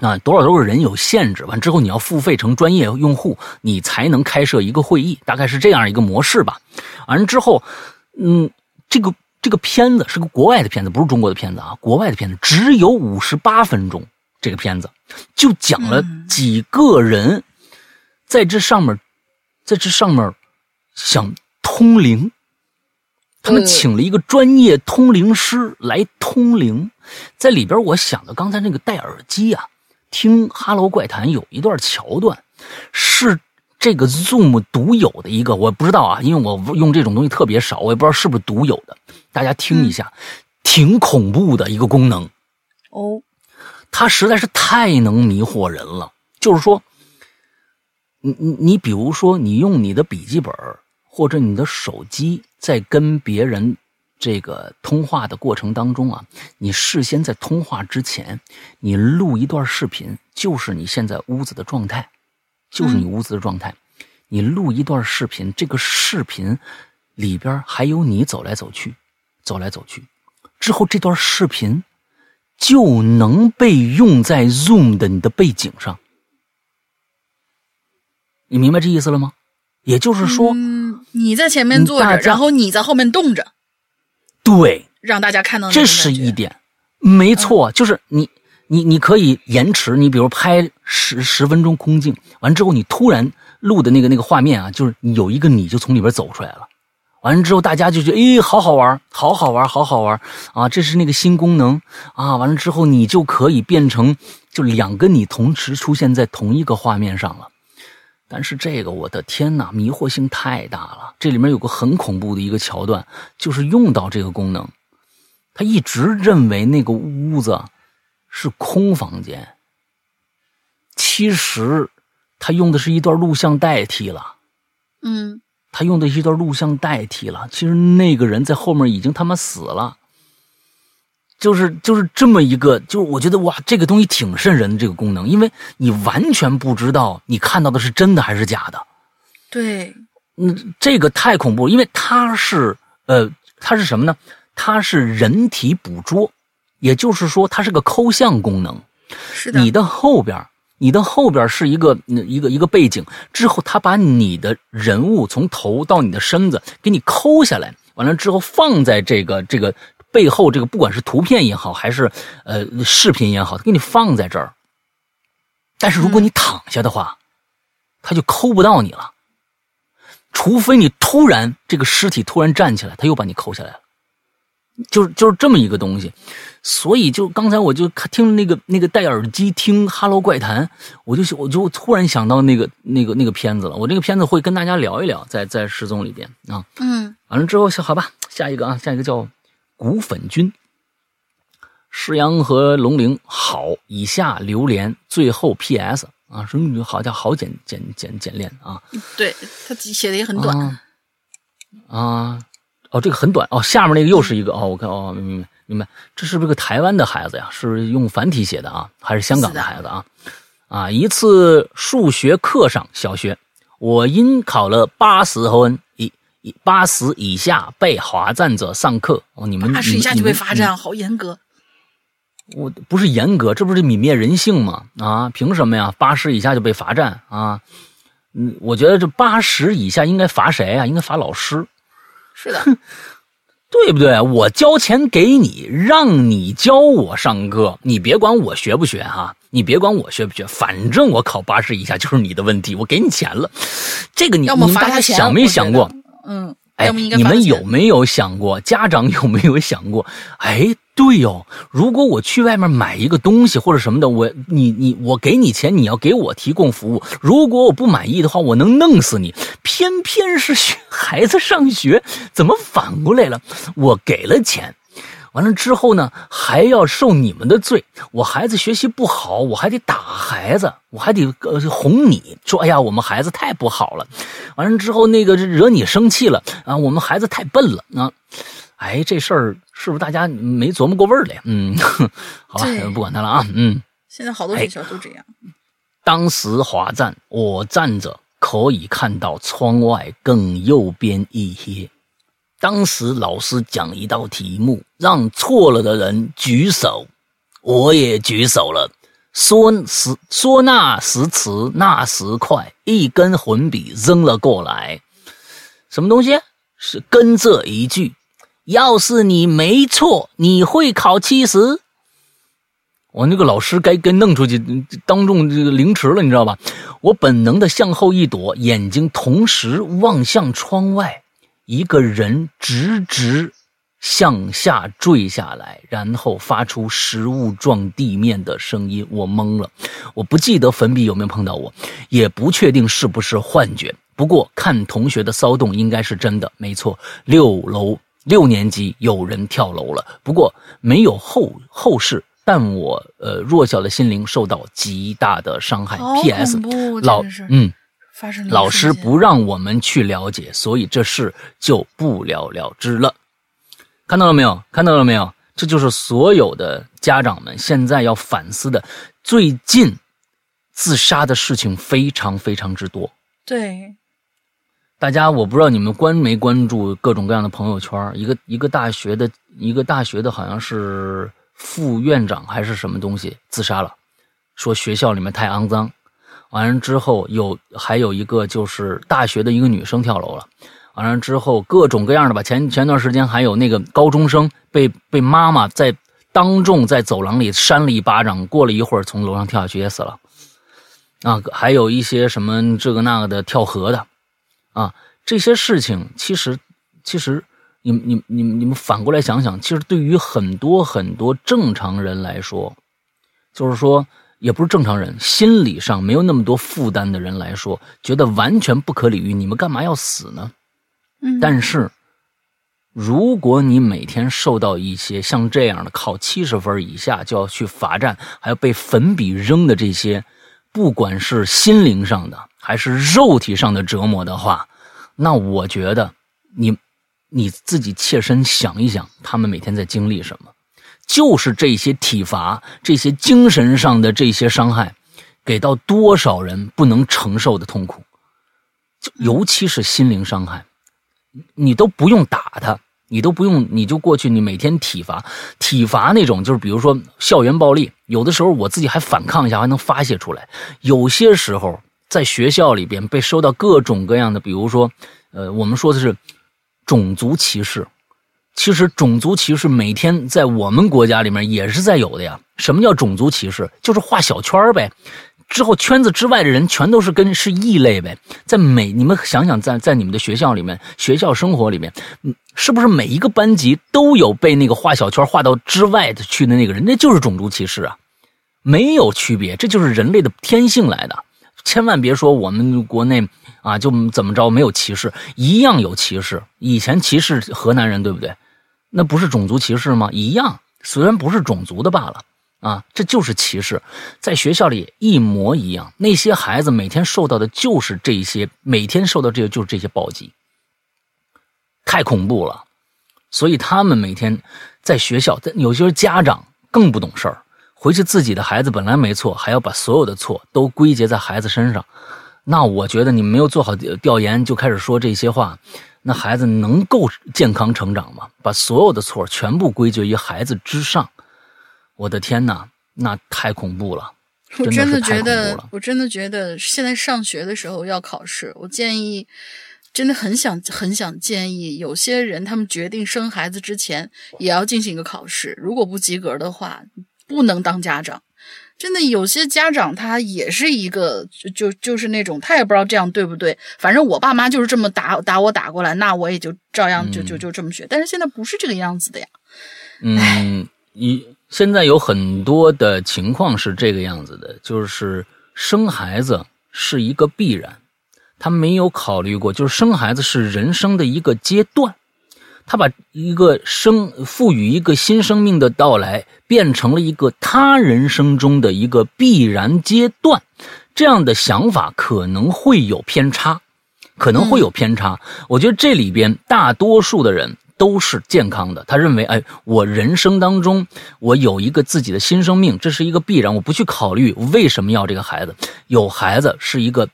啊，多少都是人有限制，完之后你要付费成专业用户，你才能开设一个会议，大概是这样一个模式吧。完之后，嗯，这个这个片子是个国外的片子，不是中国的片子啊，国外的片子只有五十八分钟。这个片子就讲了几个人在这上面，在这上面想通灵，他们请了一个专业通灵师来通灵，在里边，我想的刚才那个戴耳机啊。听《哈喽怪谈》有一段桥段，是这个 Zoom 独有的一个，我不知道啊，因为我用这种东西特别少，我也不知道是不是独有的。大家听一下，挺恐怖的一个功能哦，它实在是太能迷惑人了。就是说，你你你，比如说，你用你的笔记本或者你的手机在跟别人。这个通话的过程当中啊，你事先在通话之前，你录一段视频，就是你现在屋子的状态，就是你屋子的状态。你录一段视频，这个视频里边还有你走来走去，走来走去，之后这段视频就能被用在 Zoom 的你的背景上。你明白这意思了吗？也就是说，你在前面坐着，然后你在后面动着。对，让大家看到这是一点，没错，就是你你你可以延迟，你比如拍十十分钟空镜，完之后你突然录的那个那个画面啊，就是有一个你就从里边走出来了，完了之后大家就觉得诶，好好玩，好好玩，好好玩啊！这是那个新功能啊！完了之后你就可以变成就两个你同时出现在同一个画面上了。但是这个，我的天哪，迷惑性太大了！这里面有个很恐怖的一个桥段，就是用到这个功能，他一直认为那个屋子是空房间，其实他用的是一段录像代替了。嗯，他用的一段录像代替了，其实那个人在后面已经他妈死了。就是就是这么一个，就是我觉得哇，这个东西挺瘆人的这个功能，因为你完全不知道你看到的是真的还是假的。对，嗯，这个太恐怖，因为它是呃，它是什么呢？它是人体捕捉，也就是说，它是个抠像功能。是的。你的后边，你的后边是一个一个一个背景，之后它把你的人物从头到你的身子给你抠下来，完了之后放在这个这个。背后这个不管是图片也好，还是呃视频也好，给你放在这儿。但是如果你躺下的话，他就抠不到你了。除非你突然这个尸体突然站起来，他又把你抠下来了，就是就是这么一个东西。所以就刚才我就听那个那个戴耳机听《哈喽怪谈》，我就我就突然想到那个那个那个片子了。我这个片子会跟大家聊一聊，在在失踪里边啊。嗯，完了之后，好吧，下一个啊，下一个叫骨粉菌。石阳和龙陵好，以下榴莲，最后 P.S. 啊，说你好叫好简简简简练啊。对他写的也很短啊。啊，哦，这个很短哦，下面那个又是一个哦，我看哦，明白明白，这是不是个台湾的孩子呀？是用繁体写的啊，还是香港的孩子啊？啊，一次数学课上，小学我因考了八十分八十以下被罚站者上课哦，你们八十以下就被罚站，好严格。我不是严格，这不是泯灭人性吗？啊，凭什么呀？八十以下就被罚站啊？嗯，我觉得这八十以下应该罚谁啊？应该罚老师。是的，对不对？我交钱给你，让你教我上课，你别管我学不学哈，你别管我学不学，反正我考八十以下就是你的问题，我给你钱了。这个你你们大家想没想过？嗯，哎，你们有没有想过？家长有没有想过？哎。对哟，如果我去外面买一个东西或者什么的，我你你我给你钱，你要给我提供服务。如果我不满意的话，我能弄死你。偏偏是孩子上学，怎么反过来了？我给了钱，完了之后呢，还要受你们的罪。我孩子学习不好，我还得打孩子，我还得呃哄你说，哎呀，我们孩子太不好了。完了之后，那个惹你生气了啊，我们孩子太笨了啊。哎，这事儿是不是大家没琢磨过味儿嘞？嗯，好吧，不管他了啊。嗯，现在好多学校都这样。当时华站，我站着可以看到窗外更右边一些。当时老师讲一道题目，让错了的人举手，我也举手了。说时说那时迟，那时快，一根粉笔扔了过来。什么东西？是跟这一句。要是你没错，你会考七十。我那个老师该该弄出去，当众这个凌迟了，你知道吧？我本能的向后一躲，眼睛同时望向窗外，一个人直直向下坠下来，然后发出食物撞地面的声音。我懵了，我不记得粉笔有没有碰到我，也不确定是不是幻觉。不过看同学的骚动，应该是真的。没错，六楼。六年级有人跳楼了，不过没有后后事，但我呃弱小的心灵受到极大的伤害。P.S. 老嗯，发生老师不让我们去了解，所以这事就不了了之了。看到了没有？看到了没有？这就是所有的家长们现在要反思的。最近自杀的事情非常非常之多。对。大家，我不知道你们关没关注各种各样的朋友圈。一个一个大学的，一个大学的，好像是副院长还是什么东西自杀了，说学校里面太肮脏。完了之后，有还有一个就是大学的一个女生跳楼了。完了之后，各种各样的吧。前前段时间还有那个高中生被被妈妈在当众在走廊里扇了一巴掌，过了一会儿从楼上跳下去也死了。啊，还有一些什么这个那个的跳河的。啊，这些事情其实，其实，你、你、你、你们反过来想想，其实对于很多很多正常人来说，就是说，也不是正常人，心理上没有那么多负担的人来说，觉得完全不可理喻。你们干嘛要死呢？嗯。但是，如果你每天受到一些像这样的考七十分以下就要去罚站，还要被粉笔扔的这些，不管是心灵上的。还是肉体上的折磨的话，那我觉得你你自己切身想一想，他们每天在经历什么？就是这些体罚、这些精神上的这些伤害，给到多少人不能承受的痛苦？就尤其是心灵伤害，你都不用打他，你都不用，你就过去，你每天体罚、体罚那种，就是比如说校园暴力，有的时候我自己还反抗一下，还能发泄出来。有些时候。在学校里边被收到各种各样的，比如说，呃，我们说的是种族歧视。其实种族歧视每天在我们国家里面也是在有的呀。什么叫种族歧视？就是画小圈呗，之后圈子之外的人全都是跟是异类呗。在每你们想想，在在你们的学校里面，学校生活里面，是不是每一个班级都有被那个画小圈画到之外的去的那个人？那就是种族歧视啊，没有区别，这就是人类的天性来的。千万别说我们国内啊就怎么着没有歧视，一样有歧视。以前歧视河南人，对不对？那不是种族歧视吗？一样，虽然不是种族的罢了。啊，这就是歧视，在学校里一模一样。那些孩子每天受到的就是这些，每天受到这些就是这些暴击，太恐怖了。所以他们每天在学校，在有些家长更不懂事儿，回去自己的孩子本来没错，还要把所有的错都归结在孩子身上。那我觉得你没有做好调研就开始说这些话，那孩子能够健康成长吗？把所有的错全部归结于孩子之上。我的天呐，那太恐怖了！我真的觉得，我真的觉得，现在上学的时候要考试，我建议，真的很想很想建议，有些人他们决定生孩子之前也要进行一个考试，如果不及格的话，不能当家长。真的，有些家长他也是一个，就就就是那种，他也不知道这样对不对，反正我爸妈就是这么打打我打过来，那我也就照样就就就这么学。但是现在不是这个样子的呀。嗯，一。现在有很多的情况是这个样子的，就是生孩子是一个必然，他没有考虑过，就是生孩子是人生的一个阶段，他把一个生赋予一个新生命的到来变成了一个他人生中的一个必然阶段，这样的想法可能会有偏差，可能会有偏差。我觉得这里边大多数的人。都是健康的。他认为，哎，我人生当中我有一个自己的新生命，这是一个必然。我不去考虑为什么要这个孩子，有孩子是一个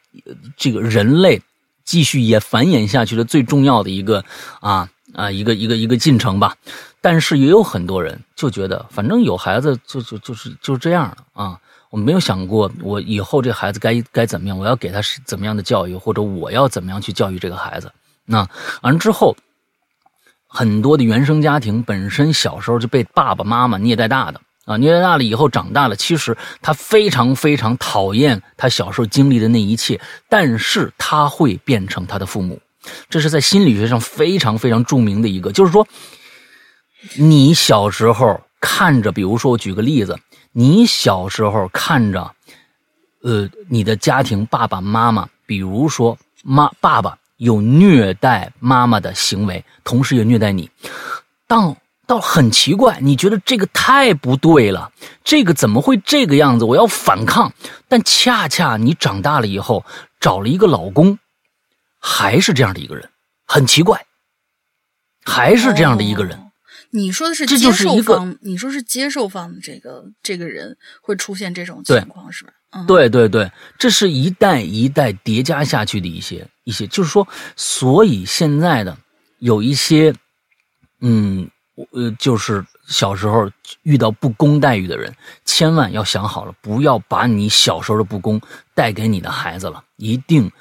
这个人类继续也繁衍下去的最重要的一个啊啊一个一个一个进程吧。但是也有很多人就觉得，反正有孩子就就就是就是这样的啊。我没有想过我以后这孩子该该怎么样，我要给他是怎么样的教育，或者我要怎么样去教育这个孩子。那完了之后。很多的原生家庭本身小时候就被爸爸妈妈虐待大的啊，虐待大了以后长大了，其实他非常非常讨厌他小时候经历的那一切，但是他会变成他的父母，这是在心理学上非常非常著名的一个，就是说，你小时候看着，比如说我举个例子，你小时候看着，呃，你的家庭爸爸妈妈，比如说妈爸爸。有虐待妈妈的行为，同时也虐待你，但倒很奇怪，你觉得这个太不对了，这个怎么会这个样子？我要反抗，但恰恰你长大了以后找了一个老公，还是这样的一个人，很奇怪，还是这样的一个人。你说的是接受方，你说是接受方的这个这个人会出现这种情况是吧？对对对，这是一代一代叠加下去的一些一些，就是说，所以现在的有一些，嗯，呃，就是小时候遇到不公待遇的人，千万要想好了，不要把你小时候的不公带给你的孩子了，一定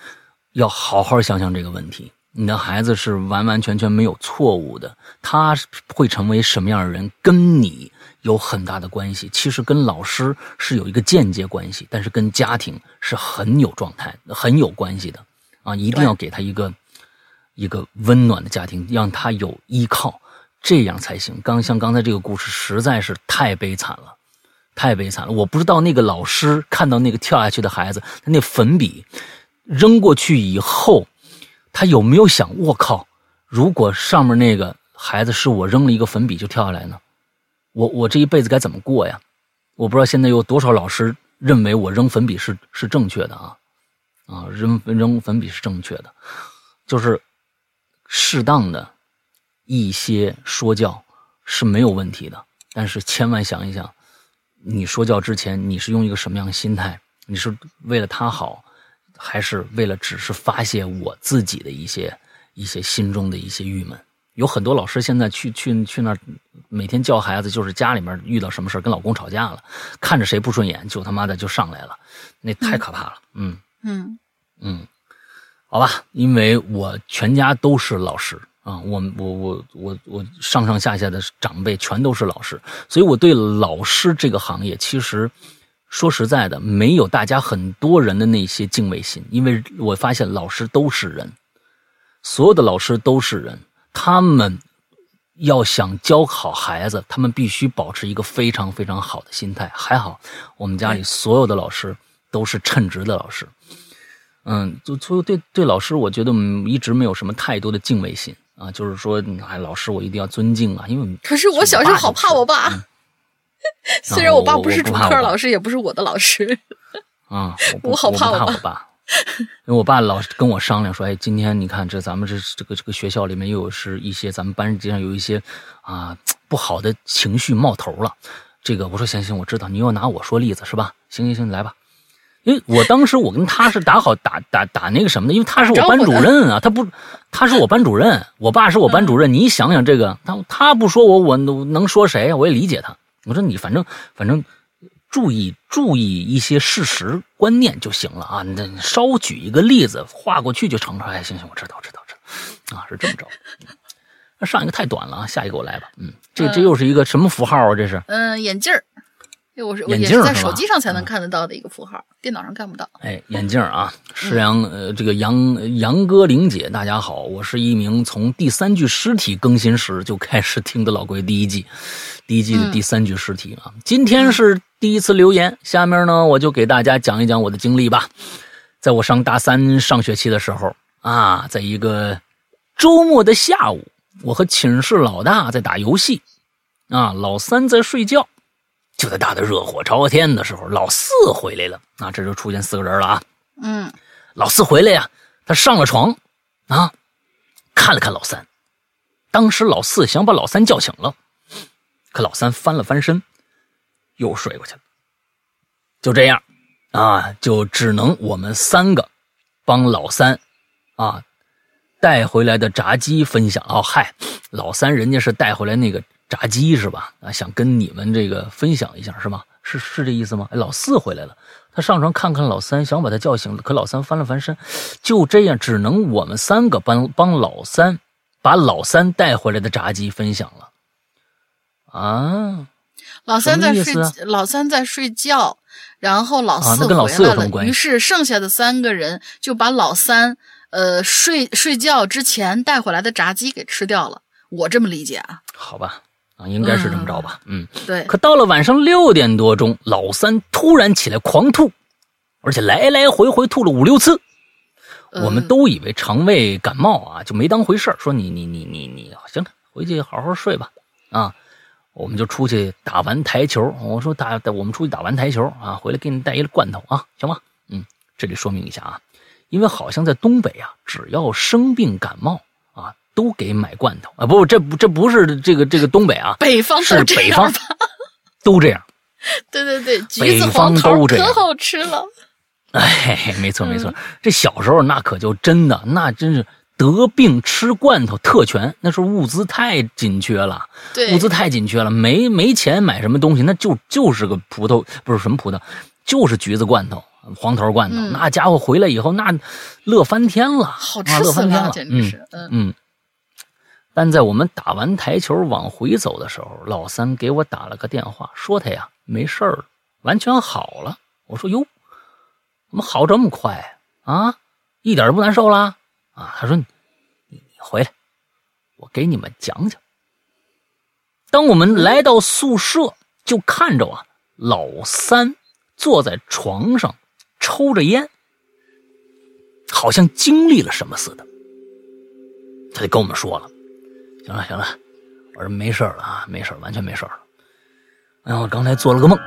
要好好想想这个问题。你的孩子是完完全全没有错误的，他会成为什么样的人，跟你。有很大的关系，其实跟老师是有一个间接关系，但是跟家庭是很有状态、很有关系的啊！一定要给他一个一个温暖的家庭，让他有依靠，这样才行。刚像刚才这个故事实在是太悲惨了，太悲惨了！我不知道那个老师看到那个跳下去的孩子，他那粉笔扔过去以后，他有没有想：我靠，如果上面那个孩子是我扔了一个粉笔就跳下来呢？我我这一辈子该怎么过呀？我不知道现在有多少老师认为我扔粉笔是是正确的啊啊扔扔粉笔是正确的，就是适当的一些说教是没有问题的，但是千万想一想，你说教之前你是用一个什么样的心态？你是为了他好，还是为了只是发泄我自己的一些一些心中的一些郁闷？有很多老师现在去去去那儿，每天教孩子，就是家里面遇到什么事跟老公吵架了，看着谁不顺眼就他妈的就上来了，那太可怕了。嗯嗯嗯，好吧，因为我全家都是老师啊，我我我我我上上下下的长辈全都是老师，所以我对老师这个行业其实说实在的，没有大家很多人的那些敬畏心，因为我发现老师都是人，所有的老师都是人，他们要想教好孩子，他们必须保持一个非常非常好的心态。还好，我们家里所有的老师都是称职的老师，嗯，就所以对对老师，我觉得一直没有什么太多的敬畏心啊，就是说，哎，老师我一定要尊敬啊，因为可是我小时候好怕我爸。嗯 虽然我爸不是主我不怕我爸科老师，也不是我的老师，啊，我好怕我爸因为我爸老是跟我商量说，哎，今天你看这咱们这这个这个学校里面又有是一些咱们班级上有一些啊不好的情绪冒头了。这个我说行行，我知道你又拿我说例子是吧？行行行，来吧。因为我当时我跟他是打好打打打那个什么的，因为他是我班主任啊，他不他是我班主任，我爸是我班主任。你想想这个，他他不说我，我能说谁啊？我也理解他。我说你反正反正注意注意一些事实观念就行了啊！你稍举一个例子划过去就成了。哎，行行，我知道知道知道，啊，是这么着。那上一个太短了啊，下一个我来吧。嗯，这这又是一个什么符号啊？这是？嗯，眼镜儿，这我是我眼也是在镜是吧手机上才能看得到的一个符号，电脑上看不到。哎，眼镜啊，施阳，呃，这个杨杨哥、玲姐，大家好，我是一名从第三具尸体更新时就开始听的老龟第一季，第一季的第三具尸体啊。今天是第一次留言，下面呢，我就给大家讲一讲我的经历吧。在我上大三上学期的时候啊，在一个周末的下午，我和寝室老大在打游戏，啊，老三在睡觉。就在打得热火朝天的时候，老四回来了啊！这就出现四个人了啊！嗯，老四回来呀，他上了床，啊，看了看老三。当时老四想把老三叫醒了，可老三翻了翻身，又睡过去了。就这样，啊，就只能我们三个帮老三啊带回来的炸鸡分享。哦，嗨，老三人家是带回来那个炸鸡是吧？啊，想跟你们这个分享一下是吗？是是这意思吗？哎，老四回来了。他上床看看老三，想把他叫醒，可老三翻了翻身，就这样，只能我们三个帮帮老三把老三带回来的炸鸡分享了。啊，老三在睡老三在睡觉，然后老四啊跟老回来了，四有什么关系于是剩下的三个人就把老三呃睡睡觉之前带回来的炸鸡给吃掉了。我这么理解啊，好吧，啊，应该是这么着吧，嗯。对，可到了晚上六点多钟，老三突然起来狂吐，而且来来回回吐了五六次。我们嗯都以为肠胃感冒啊，就没当回事儿说你你你你你行了，回去好好睡吧。啊，我们就出去打完台球。我说打我们出去打完台球啊，回来给你带一个罐头啊，行吗？嗯，这里说明一下啊，因为好像在东北啊，只要生病感冒啊，都给买罐头啊。不，这不这不是这个这个东北啊，北方都是北方？都这样。对对对，橘北子方黄桃都这样可好吃了。哎，没错没嗯错，这小时候那可就真的，那真是得病吃罐头特权。那时候物资太紧缺了，对，物资太紧缺了，没没钱买什么东西，那就就是个葡萄，不是什么葡萄，就是橘子罐头、黄桃罐头。嗯那家伙回来以后，那乐翻天了，啊，好吃死乐翻天了，简直是。嗯嗯。但在我们打完台球往回走的时候，老三给我打了个电话，说他呀没事儿了，完全好了。我说哟，怎么好这么快啊？一点都不难受啦？啊？他说你你回来，我给你们讲讲。当我们来到宿舍，就看着啊老三坐在床上抽着烟，好像经历了什么似的。他就跟我们说了：“行了行了，我说没事了啊，没事，完全没事儿了。哎，我刚才做了个梦，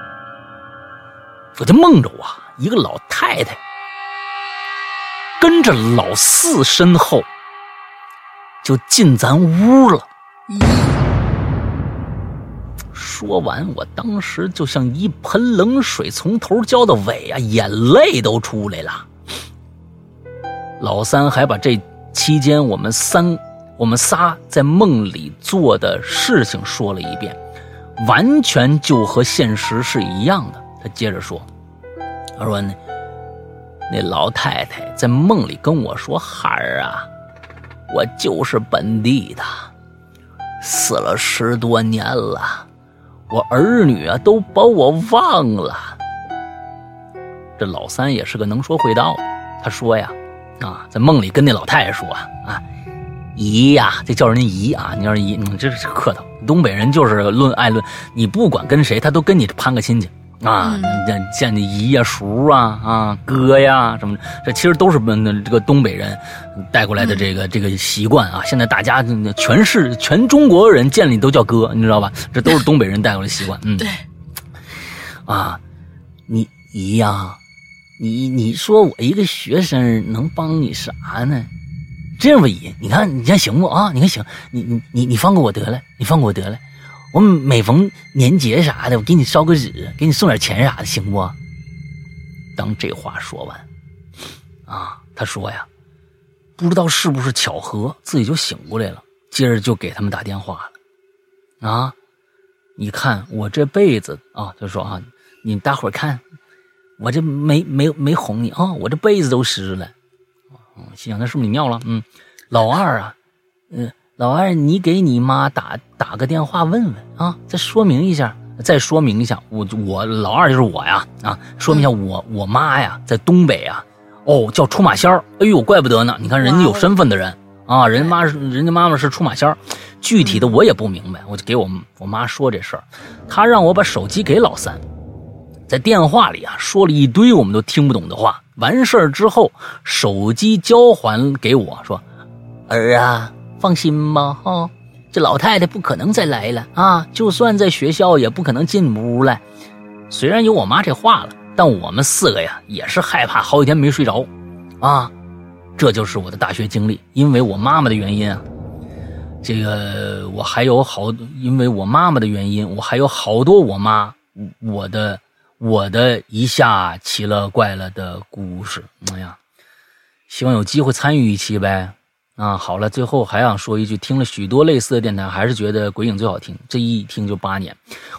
我就梦着我一个老太太跟着老四身后就进咱屋了。说完，我当时就像一盆冷水从头浇到尾啊，眼泪都出来了。老三还把这期间我们三我们仨在梦里做的事情说了一遍，完全就和现实是一样的。他接着说：“他说那那老太太在梦里跟我说，孩儿啊，我就是本地的，死了十多年了，我儿女啊都把我忘了。这老三也是个能说会道的。他说呀，啊，在梦里跟那老太太说啊，姨呀，这叫人家姨啊，你要是姨，你这是客套。东北人就是论爱论，你不管跟谁，他都跟你攀个亲戚啊，见见你姨呀、叔啊、啊哥呀什么，这其实都是那这个东北人带过来的这个这个习惯啊。现在大家全是全中国人见你都叫哥，你知道吧？这都是东北人带过来习惯。嗯，对。啊，你姨呀，你你说我一个学生能帮你啥呢？这样吧，姨，你看你看行不啊？你看行，你你你你放过我得了，你放过我得了。我每逢年节啥的，我给你烧个纸，给你送点钱啥的，行不？当这话说完，啊，他说呀，不知道是不是巧合，自己就醒过来了，接着就给他们打电话了。啊，你看我这辈子啊，就说啊，你大伙儿看，我这没没没哄你啊，我这被子都湿了。心想那是不是你尿了？嗯，老二啊，嗯，老二，你给你妈打打个电话问问啊，再说明一下，再说明一下，我我老二就是我呀啊，说明一下我我妈呀在东北啊，哦叫出马仙儿，哎呦怪不得呢，你看人家有身份的人啊，人家妈是人家妈妈是出马仙儿，具体的我也不明白，我就给我我妈说这事儿，她让我把手机给老三。在电话里啊，说了一堆我们都听不懂的话。完事儿之后，手机交还给我说：“儿啊，放心吧，哈，这老太太不可能再来了啊！就算在学校，也不可能进屋来。虽然有我妈这话了，但我们四个呀，也是害怕，好几天没睡着啊。这就是我的大学经历。因为我妈妈的原因啊，这个我还有好，因为我妈妈的原因，我还有好多我妈我的。”我的一下奇了怪了的故事，哎呀，希望有机会参与一期呗。啊，好了，最后还想说一句，听了许多类似的电台，还是觉得鬼影最好听。这一听就八年，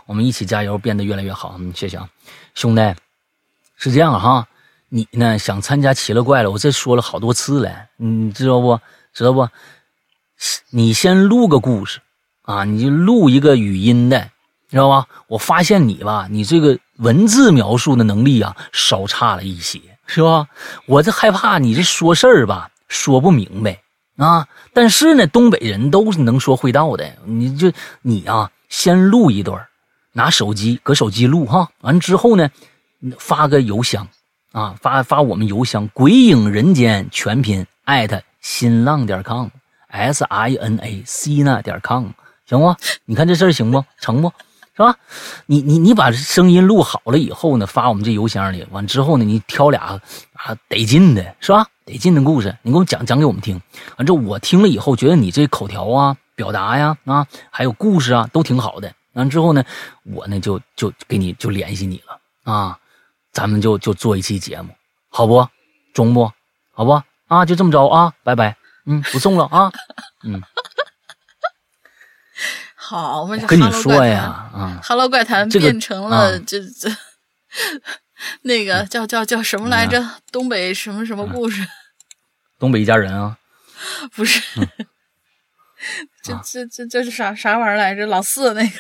我们一起加油，变得越来越好。嗯，谢谢啊，兄弟，是这样哈，你呢想参加奇了怪了，我这说了好多次了，你知道不？知道不？你先录个故事啊，你就录一个语音的。知道吧？我发现你吧，你这个文字描述的能力啊，稍差了一些，是吧？我这害怕你这说事儿吧，说不明白啊。但是呢，东北人都是能说会道的。你就你啊，先录一段，拿手机搁手机录哈。完之后呢，发个邮箱啊，发发我们邮箱“鬼影人间”全拼艾特新浪点 com，s i n a c 那点 com，行不？你看这事儿行不？成不？是吧？你你你把声音录好了以后呢，发我们这邮箱里。完之后呢，你挑俩啊得劲的，是吧？得劲的故事，你给我讲讲给我们听。完之后我听了以后，觉得你这口条啊、表达呀啊，还有故事啊，都挺好的。完之后呢，我呢就就给你就联系你了啊，咱们就就做一期节目，好不？中不？好不？啊，就这么着啊，拜拜。嗯，不送了啊。嗯。好，我们跟你说呀，啊，Hello 怪谈变成了这这那个叫叫叫什么来着？东北什么什么故事？东北一家人啊？不是，这这这这是啥啥玩意儿来着？老四那个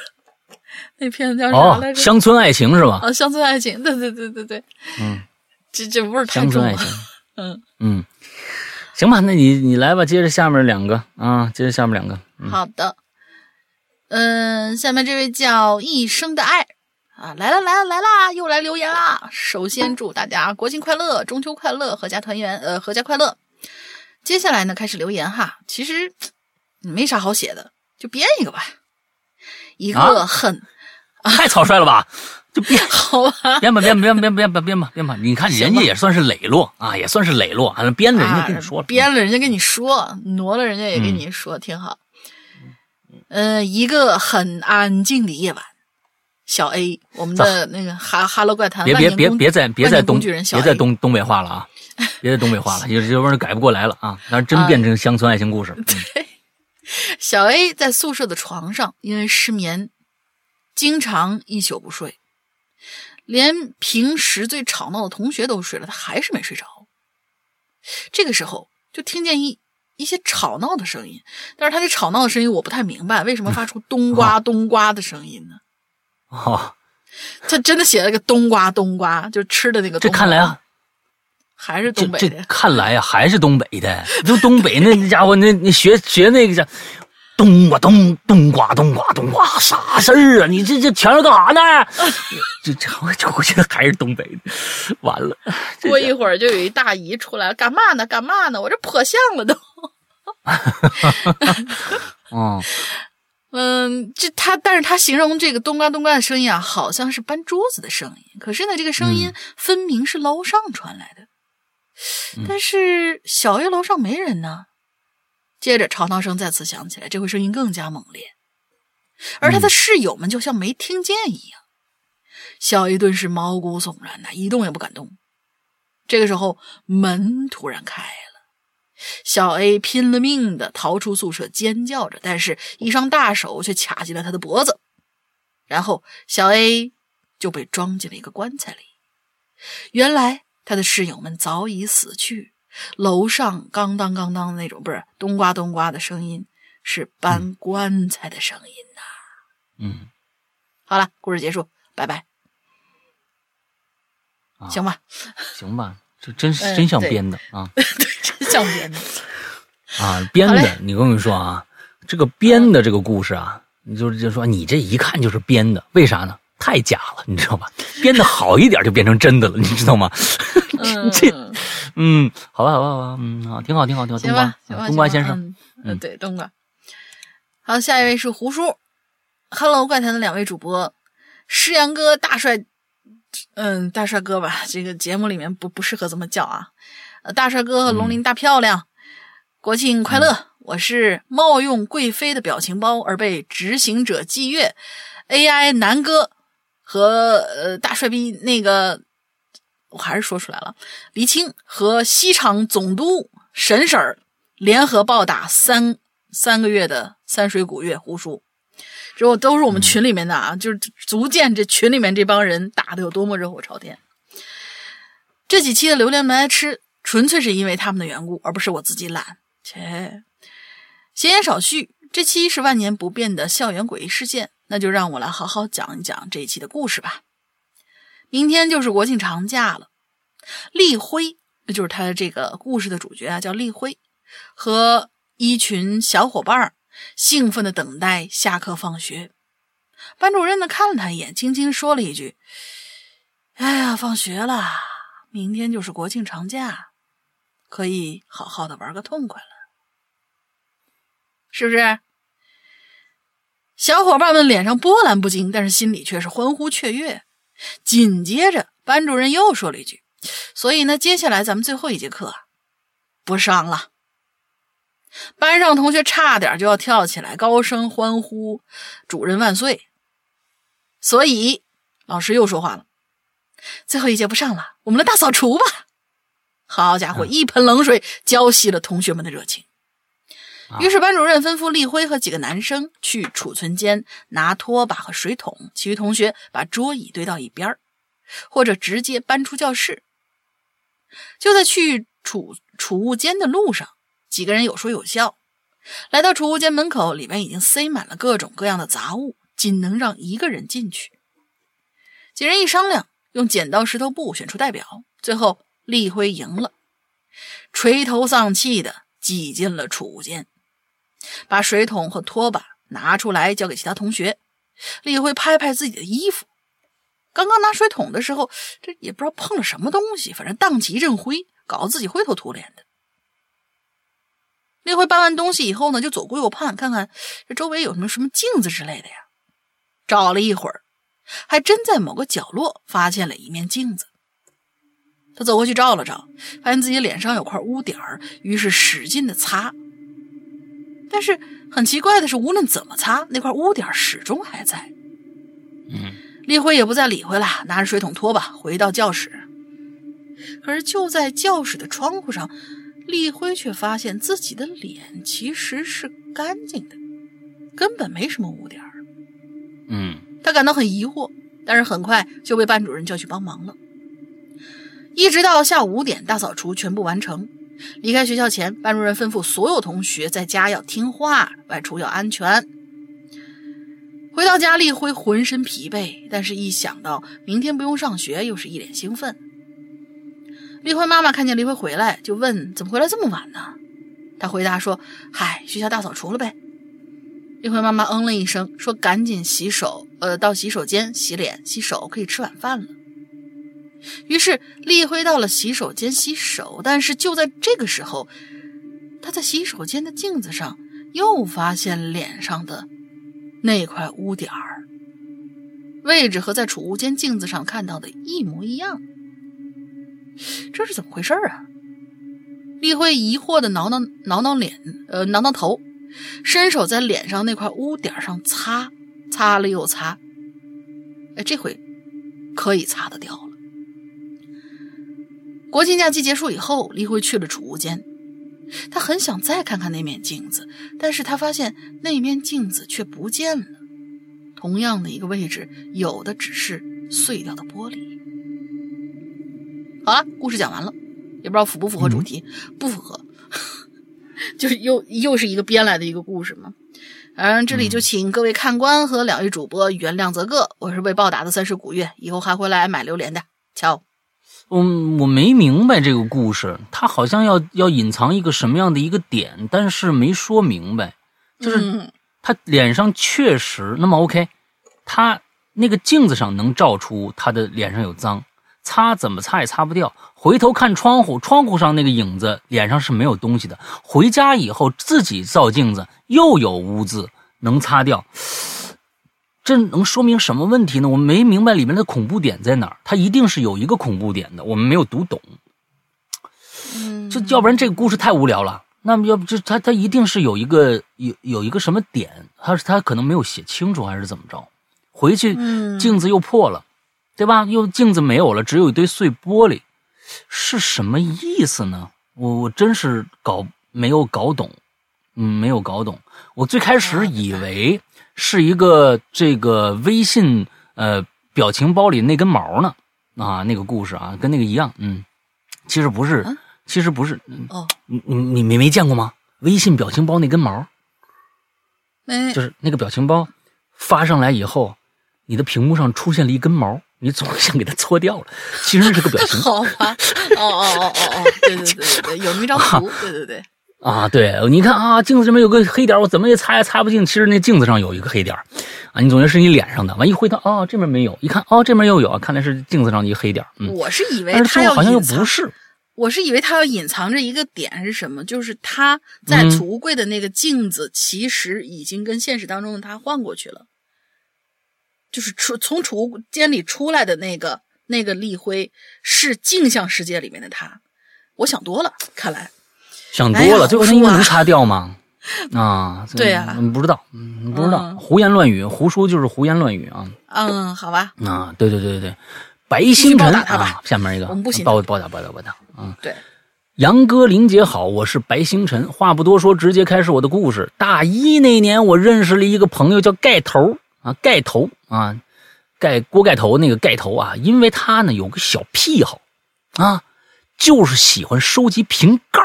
那片子叫啥来着？乡村爱情是吧？啊，乡村爱情，对对对对对，嗯，这这味儿太重了。嗯嗯，行吧，那你你来吧，接着下面两个啊，接着下面两个。好的。嗯，下面这位叫一生的爱啊，来了来了来啦，又来留言啦！首先祝大家国庆快乐，中秋快乐，阖家团圆，呃，阖家快乐。接下来呢，开始留言哈，其实没啥好写的，就编一个吧。一个很 太草率了吧？就编 好吧？编吧编吧编吧编吧编吧编吧，你看人家也算是磊落啊，也算是磊落，编了人家跟你说了，编了人家跟你说，挪了人家也跟你说，挺好。嗯，一个很安静的夜晚，小 A，我们的那个哈哈喽怪谈，别别别别在别在东别在东东北话了啊，别在东北话了，有有人改不过来了啊，那真变成乡村爱情故事。对，小 A 在宿舍的床上，因为失眠，经常一宿不睡，连平时最吵闹的同学都睡了，他还是没睡着。这个时候，就听见一。一些吵闹的声音，但是他这吵闹的声音我不太明白，为什么发出冬瓜冬瓜的声音呢？哦，他真的写了个冬瓜，冬瓜就吃的那个。这看来啊，还是这这东北的。看来啊、还是东北的。就东北那那家伙，那那学学那个叫冬瓜冬冬瓜冬瓜冬瓜，啥事儿啊？你这这全是干啥呢？这这我这我觉得还是东北的。完了，过一会儿就有一大姨出来了，干嘛呢？干嘛呢？我这破相了都。嗯 嗯，这他，但是他形容这个冬瓜冬瓜的声音啊，好像是搬桌子的声音。可是呢，这个声音分明是楼上传来的。但是小 A 楼上没人呢。接着吵闹声再次响起来，这回声音更加猛烈，而他的室友们就像没听见一样。小 A 顿时毛骨悚然呐，一动也不敢动。这个时候，门突然开了。小 A 拼了命的逃出宿舍，尖叫着，但是一双大手却卡进了他的脖子，然后小 A 就被装进了一个棺材里。原来他的室友们早已死去，楼上咣当咣当的那种不是冬瓜冬瓜的声音，是搬棺材的声音呐、嗯，好了，故事结束，拜拜。啊行吧，行吧，这真是嗯真像编的啊 真像编的。啊编的！你跟我说啊，这个编的这个故事啊，你就是就说你这一看就是编的，为啥呢？太假了，你知道吧？编的好一点就变成真的了，你知道吗？嗯，这嗯，好吧，好吧，好吧，嗯，好，挺好，挺好，挺好。冬瓜冬瓜先生，嗯，嗯，对，冬瓜。好，下一位是胡叔，Hello，怪谈的两位主播，诗阳哥大帅，嗯，大帅哥吧，这个节目里面不不适合这么叫啊。呃，大帅哥和龙鳞大漂亮，国庆快乐！我是冒用贵妃的表情包而被执行者祭月 AI 南哥和呃大帅逼那个，我还是说出来了，黎青和西厂总督沈婶儿联合暴打三三个月的三水古月胡叔，这都是我们群里面的啊，就是足见这群里面这帮人打的有多么热火朝天。这几期的榴莲没爱吃，纯粹是因为他们的缘故，而不是我自己懒。切，闲言少叙，这期是万年不变的校园诡异事件，那就让我来好好讲一讲这一期的故事吧。明天就是国庆长假了，立辉，那就是他的这个故事的主角啊，叫立辉，和一群小伙伴儿兴奋的等待下课放学。班主任呢看了他一眼，轻轻说了一句：“哎呀，放学了，明天就是国庆长假，可以好好的玩个痛快了，是不是？”小伙伴们脸上波澜不惊，但是心里却是欢呼雀跃。紧接着，班主任又说了一句：“所以呢，接下来咱们最后一节课，不上了。”班上同学差点就要跳起来，高声欢呼：“主任万岁！”所以老师又说话了：“最后一节不上了，我们来大扫除吧！”好家伙，一盆冷水浇熄了同学们的热情。于是班主任吩咐立辉和几个男生去储存间拿拖把和水桶，其余同学把桌椅堆到一边儿，或者直接搬出教室。就在去储储物间的路上，几个人有说有笑。来到储物间门口，里面已经塞满了各种各样的杂物，仅能让一个人进去。几人一商量，用剪刀石头布选出代表，最后立辉赢了，垂头丧气的挤进了储物间。把水桶和拖把拿出来交给其他同学。立辉拍拍自己的衣服，刚刚拿水桶的时候，这也不知道碰了什么东西，反正荡起一阵灰，搞得自己灰头土脸的。立辉搬完东西以后呢，就左顾右盼，看看这周围有什么什么镜子之类的呀。找了一会儿，还真在某个角落发现了一面镜子。他走过去照了照，发现自己脸上有块污点儿，于是使劲的擦。但是很奇怪的是，无论怎么擦，那块污点始终还在。嗯，立辉也不再理会了，拿着水桶拖把回到教室。可是就在教室的窗户上，立辉却发现自己的脸其实是干净的，根本没什么污点儿。嗯，他感到很疑惑，但是很快就被班主任叫去帮忙了。一直到下午五点，大扫除全部完成。离开学校前，班主任吩咐所有同学在家要听话，外出要安全。回到家，立辉浑身疲惫，但是一想到明天不用上学，又是一脸兴奋。丽辉妈妈看见丽辉回来，就问：“怎么回来这么晚呢？”他回答说：“嗨，学校大扫除了呗。”丽辉妈妈嗯了一声，说：“赶紧洗手，呃，到洗手间洗脸、洗手，可以吃晚饭了。”于是丽辉到了洗手间洗手，但是就在这个时候，他在洗手间的镜子上又发现脸上的那块污点儿位置和在储物间镜子上看到的一模一样，这是怎么回事啊？丽辉疑惑的挠挠挠挠脸，呃，挠挠头，伸手在脸上那块污点上擦，擦了又擦，哎，这回可以擦得掉了。国庆假期结束以后，丽辉去了储物间。他很想再看看那面镜子，但是他发现那面镜子却不见了。同样的一个位置，有的只是碎掉的玻璃。好了，故事讲完了，也不知道符不符合主题，不符合，就是又又是一个编来的一个故事嘛。嗯，这里就请各位看官和两位主播原谅则个，我是被暴打的三十古月，以后还会来买榴莲的，瞧。嗯，我没明白这个故事，他好像要要隐藏一个什么样的一个点，但是没说明白。就是他脸上确实那么 OK，他那个镜子上能照出他的脸上有脏，擦怎么擦也擦不掉。回头看窗户，窗户上那个影子脸上是没有东西的。回家以后自己照镜子又有污渍，能擦掉。这能说明什么问题呢？我没明白里面的恐怖点在哪儿。它一定是有一个恐怖点的，我们没有读懂。嗯，就要不然这个故事太无聊了。那么要不就他他一定是有一个有有一个什么点，他他可能没有写清楚还是怎么着？回去镜子又破了，对吧？又镜子没有了，只有一堆碎玻璃，是什么意思呢？我我真是搞没有搞懂，嗯，没有搞懂。我最开始以为。是一个这个微信呃表情包里那根毛呢啊那个故事啊跟那个一样嗯。其实不是其实不是哦。你你你没没见过吗？微信表情包那根毛没。就是那个表情包发上来以后你的屏幕上出现了一根毛你总想给它搓掉了其实那是个表情 好吧。哦哦哦哦哦对对对对对有那张图对 对对。啊，对，你看啊，镜子这边有个黑点，我怎么也擦也擦不净。其实那镜子上有一个黑点啊，你总觉得是你脸上的。完一回头，哦，这边没有，一看，哦，这边又有，看来是镜子上的一个黑点。嗯，我是以为他要好像又不是，我是以为他要隐藏着一个点是什么？就是他在储物柜的那个镜子，其实已经跟现实当中的他换过去了，就是出从储物间里出来的那个那个立辉是镜像世界里面的他。我想多了，看来。想多了，最后为能擦掉吗？啊，对呀，不知道，嗯，不知道，胡言乱语，胡说就是胡言乱语啊。嗯，好吧。啊，对对对对对，白星辰啊，下面一个，我们不行，报报答报答报答。嗯，对，杨哥林姐好，我是白星辰，话不多说，直接开始我的故事。大一那年，我认识了一个朋友，叫盖头啊，盖头啊，盖锅盖头那个盖头啊，因为他呢有个小癖好啊，就是喜欢收集瓶盖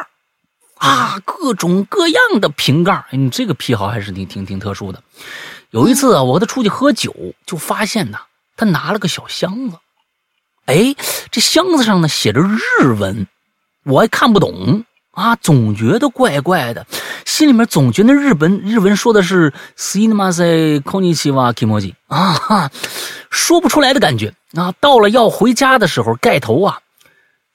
啊，各种各样的瓶盖你这个癖好还是挺挺挺特殊的。有一次啊，我和他出去喝酒，就发现呢，他拿了个小箱子。哎，这箱子上呢写着日文，我还看不懂啊，总觉得怪怪的，心里面总觉得日本日文说的是 “sinmase konnichiwa kimoji” 啊，说不出来的感觉啊。到了要回家的时候，盖头啊。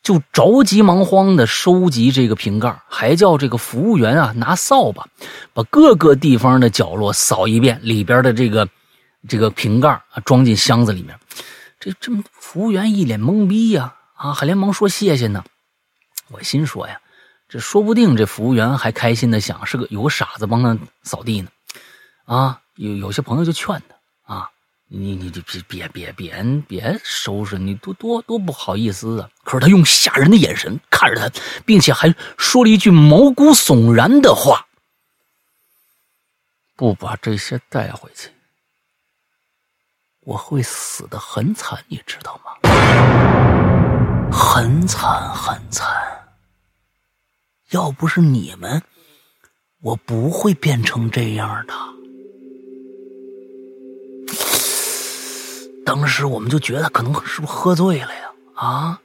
就着急忙慌的收集这个瓶盖，还叫这个服务员啊拿扫把，把各个地方的角落扫一遍，里边的这个这个瓶盖啊装进箱子里面。这这么服务员一脸懵逼呀，啊还连忙说谢谢呢。我心说呀，这说不定这服务员还开心的想是个有个傻子帮他扫地呢。啊，有有些朋友就劝他。你你你别别别别别收拾，你多多多不好意思啊！可是他用吓人的眼神看着他，并且还说了一句毛骨悚然的话：“不把这些带回去，我会死的很惨，你知道吗？很惨很惨。要不是你们，我不会变成这样的。”当时我们就觉得可能是不是喝醉了呀？啊，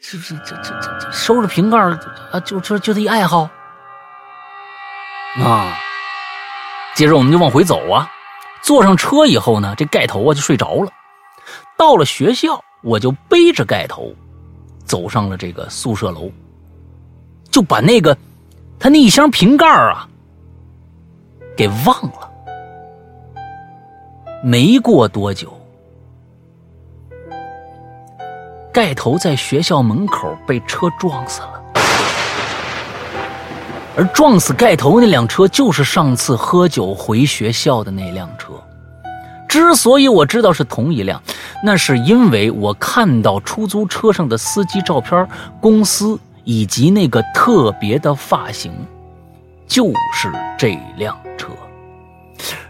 是不是这这这这收拾瓶盖啊，就这就他一爱好啊。接着我们就往回走啊，坐上车以后呢，这盖头啊就睡着了。到了学校，我就背着盖头走上了这个宿舍楼，就把那个他那一箱瓶盖啊给忘了。没过多久。盖头在学校门口被车撞死了，而撞死盖头那辆车就是上次喝酒回学校的那辆车。之所以我知道是同一辆，那是因为我看到出租车上的司机照片、公司以及那个特别的发型，就是这辆。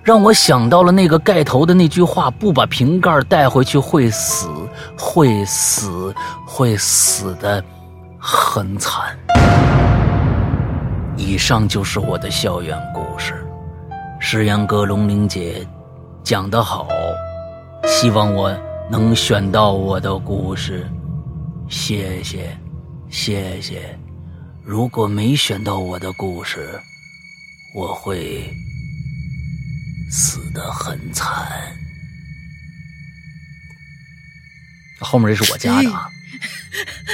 让我想到了那个盖头的那句话：“不把瓶盖带回去会死，会死，会死的很惨。”以上就是我的校园故事。石阳哥、龙玲姐讲得好，希望我能选到我的故事。谢谢，谢谢。如果没选到我的故事，我会。死得很惨，后面这是我家的啊，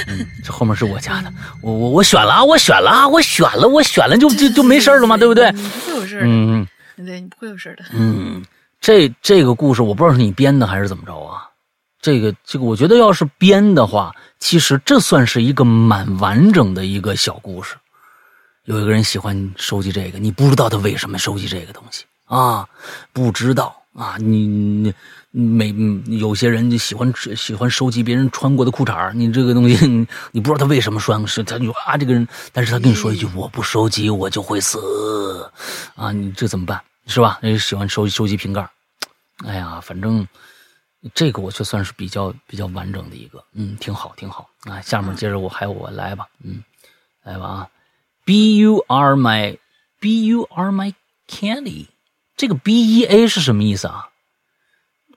嗯，这后面是我家的，我我我选了啊，我选了啊，我选了，我选了就就就没事了嘛？对不对？你不会有事的，嗯，对，你不会有事的，嗯，这这个故事我不知道是你编的还是怎么着啊？这个这个，我觉得要是编的话，其实这算是一个蛮完整的一个小故事。有一个人喜欢收集这个，你不知道他为什么收集这个东西。啊，不知道啊，你你每有些人就喜欢喜欢收集别人穿过的裤衩你这个东西，你不知道他为什么穿，是他就啊这个人，但是他跟你说一句我不收集我就会死，啊，你这怎么办是吧？那喜欢收收集瓶盖，哎呀，反正这个我就算是比较比较完整的一个，嗯，挺好挺好啊。下面接着我还有我来吧，嗯，来吧啊，B U R my B U R my candy。这个 B E A 是什么意思啊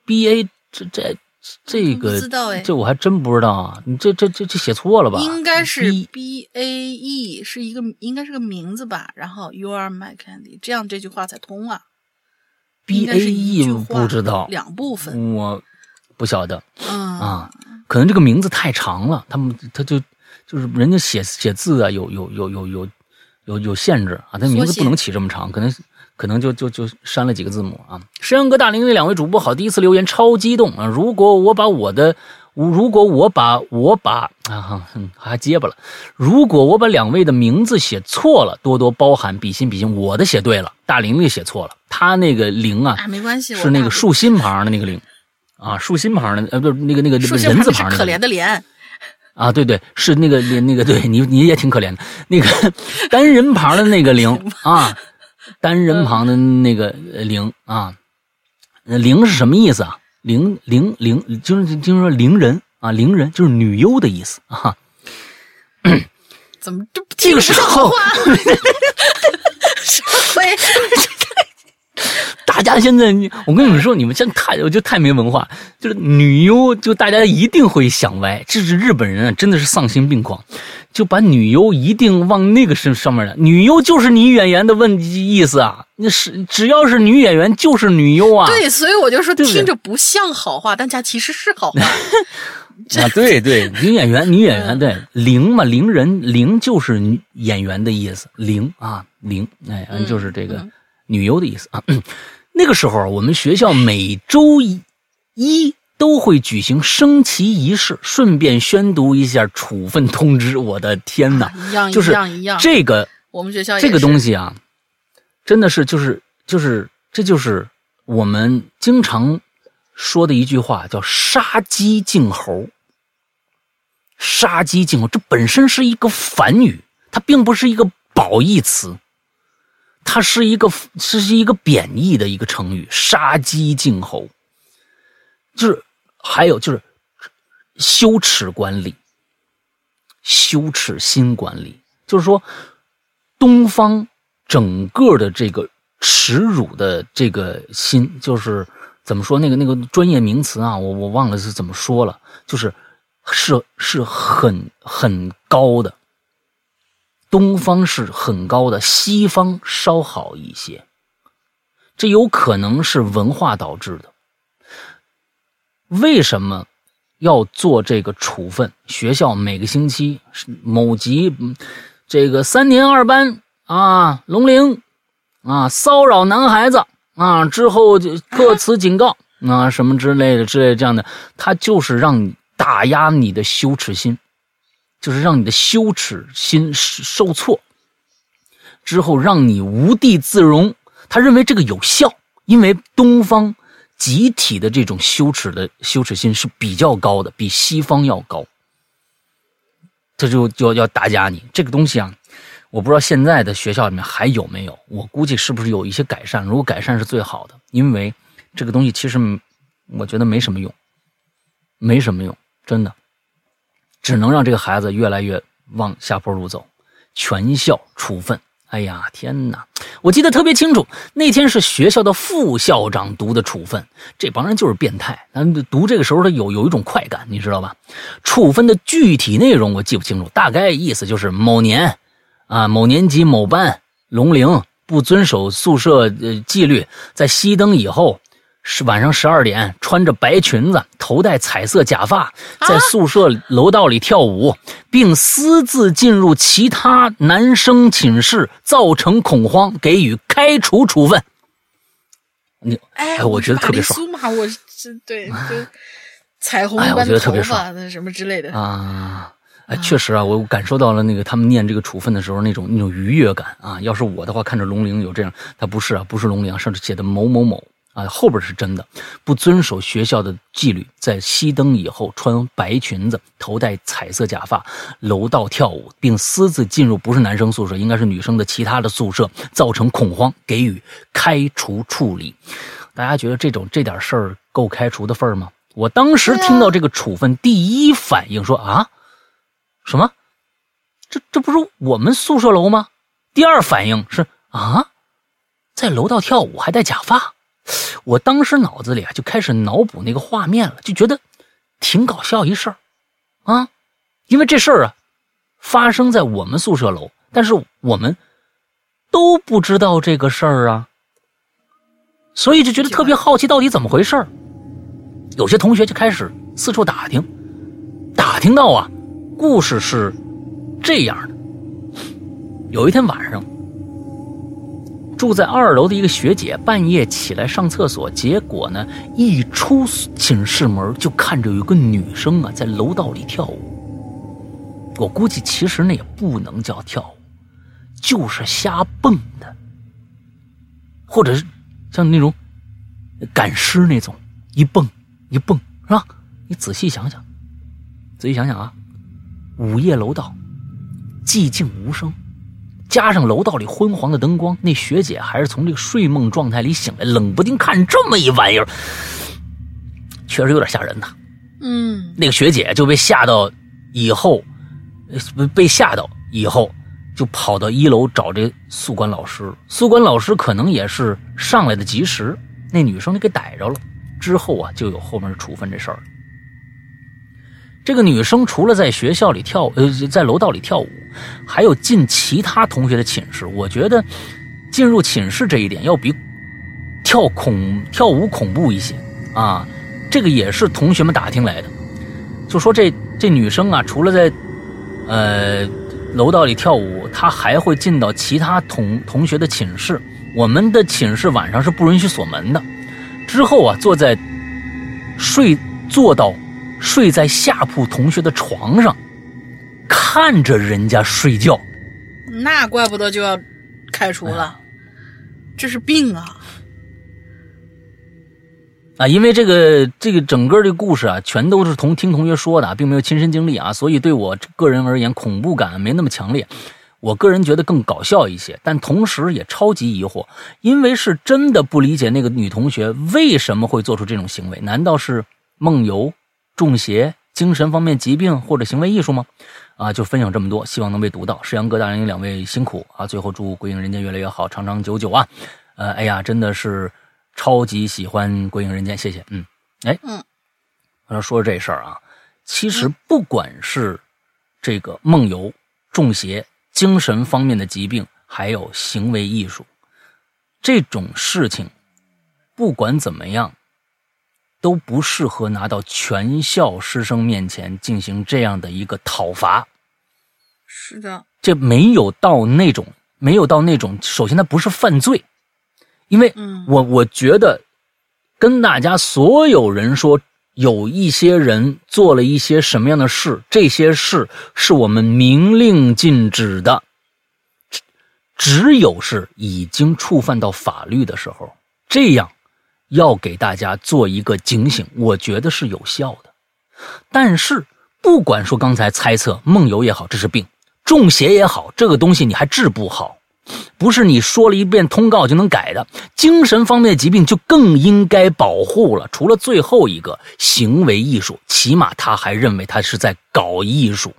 ？B A 这这这个，不知道哎，这我还真不知道啊！你这这这这写错了吧？应该是 B A E 是一个应该是个名字吧？然后 You are my candy，这样这句话才通啊。B A E 不知道两部分，我不晓得啊，可能这个名字太长了，他们他就就是人家写写字啊，有有有有有有有限制啊，他名字不能起这么长，可能。可能就就就删了几个字母啊！山羊哥、大玲玲两位主播好，第一次留言超激动啊！如果我把我的，如果我把我把啊哈，还结巴了。如果我把两位的名字写错了，多多包涵，比心比心。我的写对了，大玲玲写错了，他那个玲啊，没关系，是那个竖心旁的那个玲啊，竖心旁的呃不是那个那个人字旁的可怜的怜啊，对对，是那个那个对你你也挺可怜的，那个单人旁的那个玲 啊。单人旁的那个“灵”啊，“灵”是什么意思啊？“灵灵灵”就是就是说“灵人”啊，“灵人”就是女优的意思啊。怎么这这个时候？大家现在，我跟你们说，你们现在太，我就太没文化。就是女优，就大家一定会想歪。这是日本人啊，真的是丧心病狂，就把女优一定往那个身上面的。女优就是女演员的问意思啊，那是只要是女演员就是女优啊。对，所以我就说听着不像好话，但它其实是好话。啊，对对，女演员，女演员，对，灵嘛，灵人，灵就是女演员的意思，灵啊，灵，哎，就是这个女优的意思啊。那个时候，我们学校每周一都会举行升旗仪式，顺便宣读一下处分通知。我的天哪，一样一样一样。这个我们学校这个东西啊，真的是就是就是这就是我们经常说的一句话，叫“杀鸡儆猴”。杀鸡儆猴，这本身是一个反语，它并不是一个褒义词。它是一个，是是一个贬义的一个成语，“杀鸡儆猴”，就是还有就是羞耻管理，羞耻心管理，就是说东方整个的这个耻辱的这个心，就是怎么说那个那个专业名词啊，我我忘了是怎么说了，就是是是很很高的。东方是很高的，西方稍好一些，这有可能是文化导致的。为什么要做这个处分？学校每个星期某级这个三年二班啊，龙陵啊骚扰男孩子啊之后就各词警告啊什么之类的之类这样的，他就是让你打压你的羞耻心。就是让你的羞耻心受挫，之后让你无地自容。他认为这个有效，因为东方集体的这种羞耻的羞耻心是比较高的，比西方要高。他就就要打压你这个东西啊！我不知道现在的学校里面还有没有，我估计是不是有一些改善。如果改善是最好的，因为这个东西其实我觉得没什么用，没什么用，真的。只能让这个孩子越来越往下坡路走，全校处分。哎呀，天哪！我记得特别清楚，那天是学校的副校长读的处分。这帮人就是变态，那读这个时候他有有一种快感，你知道吧？处分的具体内容我记不清楚，大概意思就是某年，啊，某年级某班龙陵不遵守宿舍呃纪律，在熄灯以后。是晚上十二点，穿着白裙子，头戴彩色假发，在宿舍楼道里跳舞，并私自进入其他男生寝室，造成恐慌，给予开除处分。你哎，我 觉得特别爽苏嘛，我是对，就彩虹般的头发，那什么之类的啊。哎，确实啊，我感受到了那个他们念这个处分的时候那种那种愉悦感啊。要是我的话，看着龙陵有这样，他不是啊，不是龙陵，甚至写的某某某。啊，后边是真的，不遵守学校的纪律，在熄灯以后穿白裙子，头戴彩色假发，楼道跳舞，并私自进入不是男生宿舍，应该是女生的其他的宿舍，造成恐慌，给予开除处理。大家觉得这种这点事儿够开除的份儿吗？我当时听到这个处分，第一反应说啊，什么？这这不是我们宿舍楼吗？第二反应是啊，在楼道跳舞还戴假发。我当时脑子里啊就开始脑补那个画面了，就觉得挺搞笑一事儿啊，因为这事儿啊发生在我们宿舍楼，但是我们都不知道这个事儿啊，所以就觉得特别好奇，到底怎么回事儿。有些同学就开始四处打听，打听到啊，故事是这样的：有一天晚上。住在二楼的一个学姐半夜起来上厕所，结果呢，一出寝室门就看着有个女生啊在楼道里跳舞。我估计其实那也不能叫跳舞，就是瞎蹦的，或者是像那种赶尸那种一蹦一蹦，是吧？你仔细想想，仔细想想啊，午夜楼道，寂静无声。加上楼道里昏黄的灯光，那学姐还是从这个睡梦状态里醒来，冷不丁看这么一玩意儿，确实有点吓人呐。嗯，那个学姐就被吓到，以后被吓到以后，就跑到一楼找这宿管老师。宿管老师可能也是上来的及时，那女生就给逮着了。之后啊，就有后面处分这事儿。这个女生除了在学校里跳，呃，在楼道里跳舞，还有进其他同学的寝室。我觉得进入寝室这一点要比跳恐跳舞恐怖一些啊。这个也是同学们打听来的，就说这这女生啊，除了在呃楼道里跳舞，她还会进到其他同同学的寝室。我们的寝室晚上是不允许锁门的。之后啊，坐在睡坐到。睡在下铺同学的床上，看着人家睡觉，那怪不得就要开除了，这是病啊！啊，因为这个这个整个这故事啊，全都是同听同学说的，并没有亲身经历啊，所以对我个人而言，恐怖感没那么强烈。我个人觉得更搞笑一些，但同时也超级疑惑，因为是真的不理解那个女同学为什么会做出这种行为，难道是梦游？中邪、精神方面疾病或者行为艺术吗？啊，就分享这么多，希望能被读到。世阳哥、大人两位辛苦啊！最后祝《鬼影人间》越来越好，长长久久啊！呃，哎呀，真的是，超级喜欢《鬼影人间》，谢谢。嗯，哎，嗯，我要说这事儿啊，其实不管是这个梦游、中邪、精神方面的疾病，还有行为艺术这种事情，不管怎么样，都不适合拿到全校师生面前进行这样的一个讨伐。是的，这没有到那种，没有到那种。首先，它不是犯罪，因为嗯我我觉得跟大家所有人说，有一些人做了一些什么样的事，这些事是我们明令禁止的。只只有是已经触犯到法律的时候，这样要给大家做一个警醒，我觉得是有效的。但是，不管说刚才猜测梦游也好，这是病；中邪也好，这个东西你还治不好，不是你说了一遍通告就能改的。精神方面的疾病就更应该保护了。除了最后一个行为艺术，起码他还认为他是在搞艺术。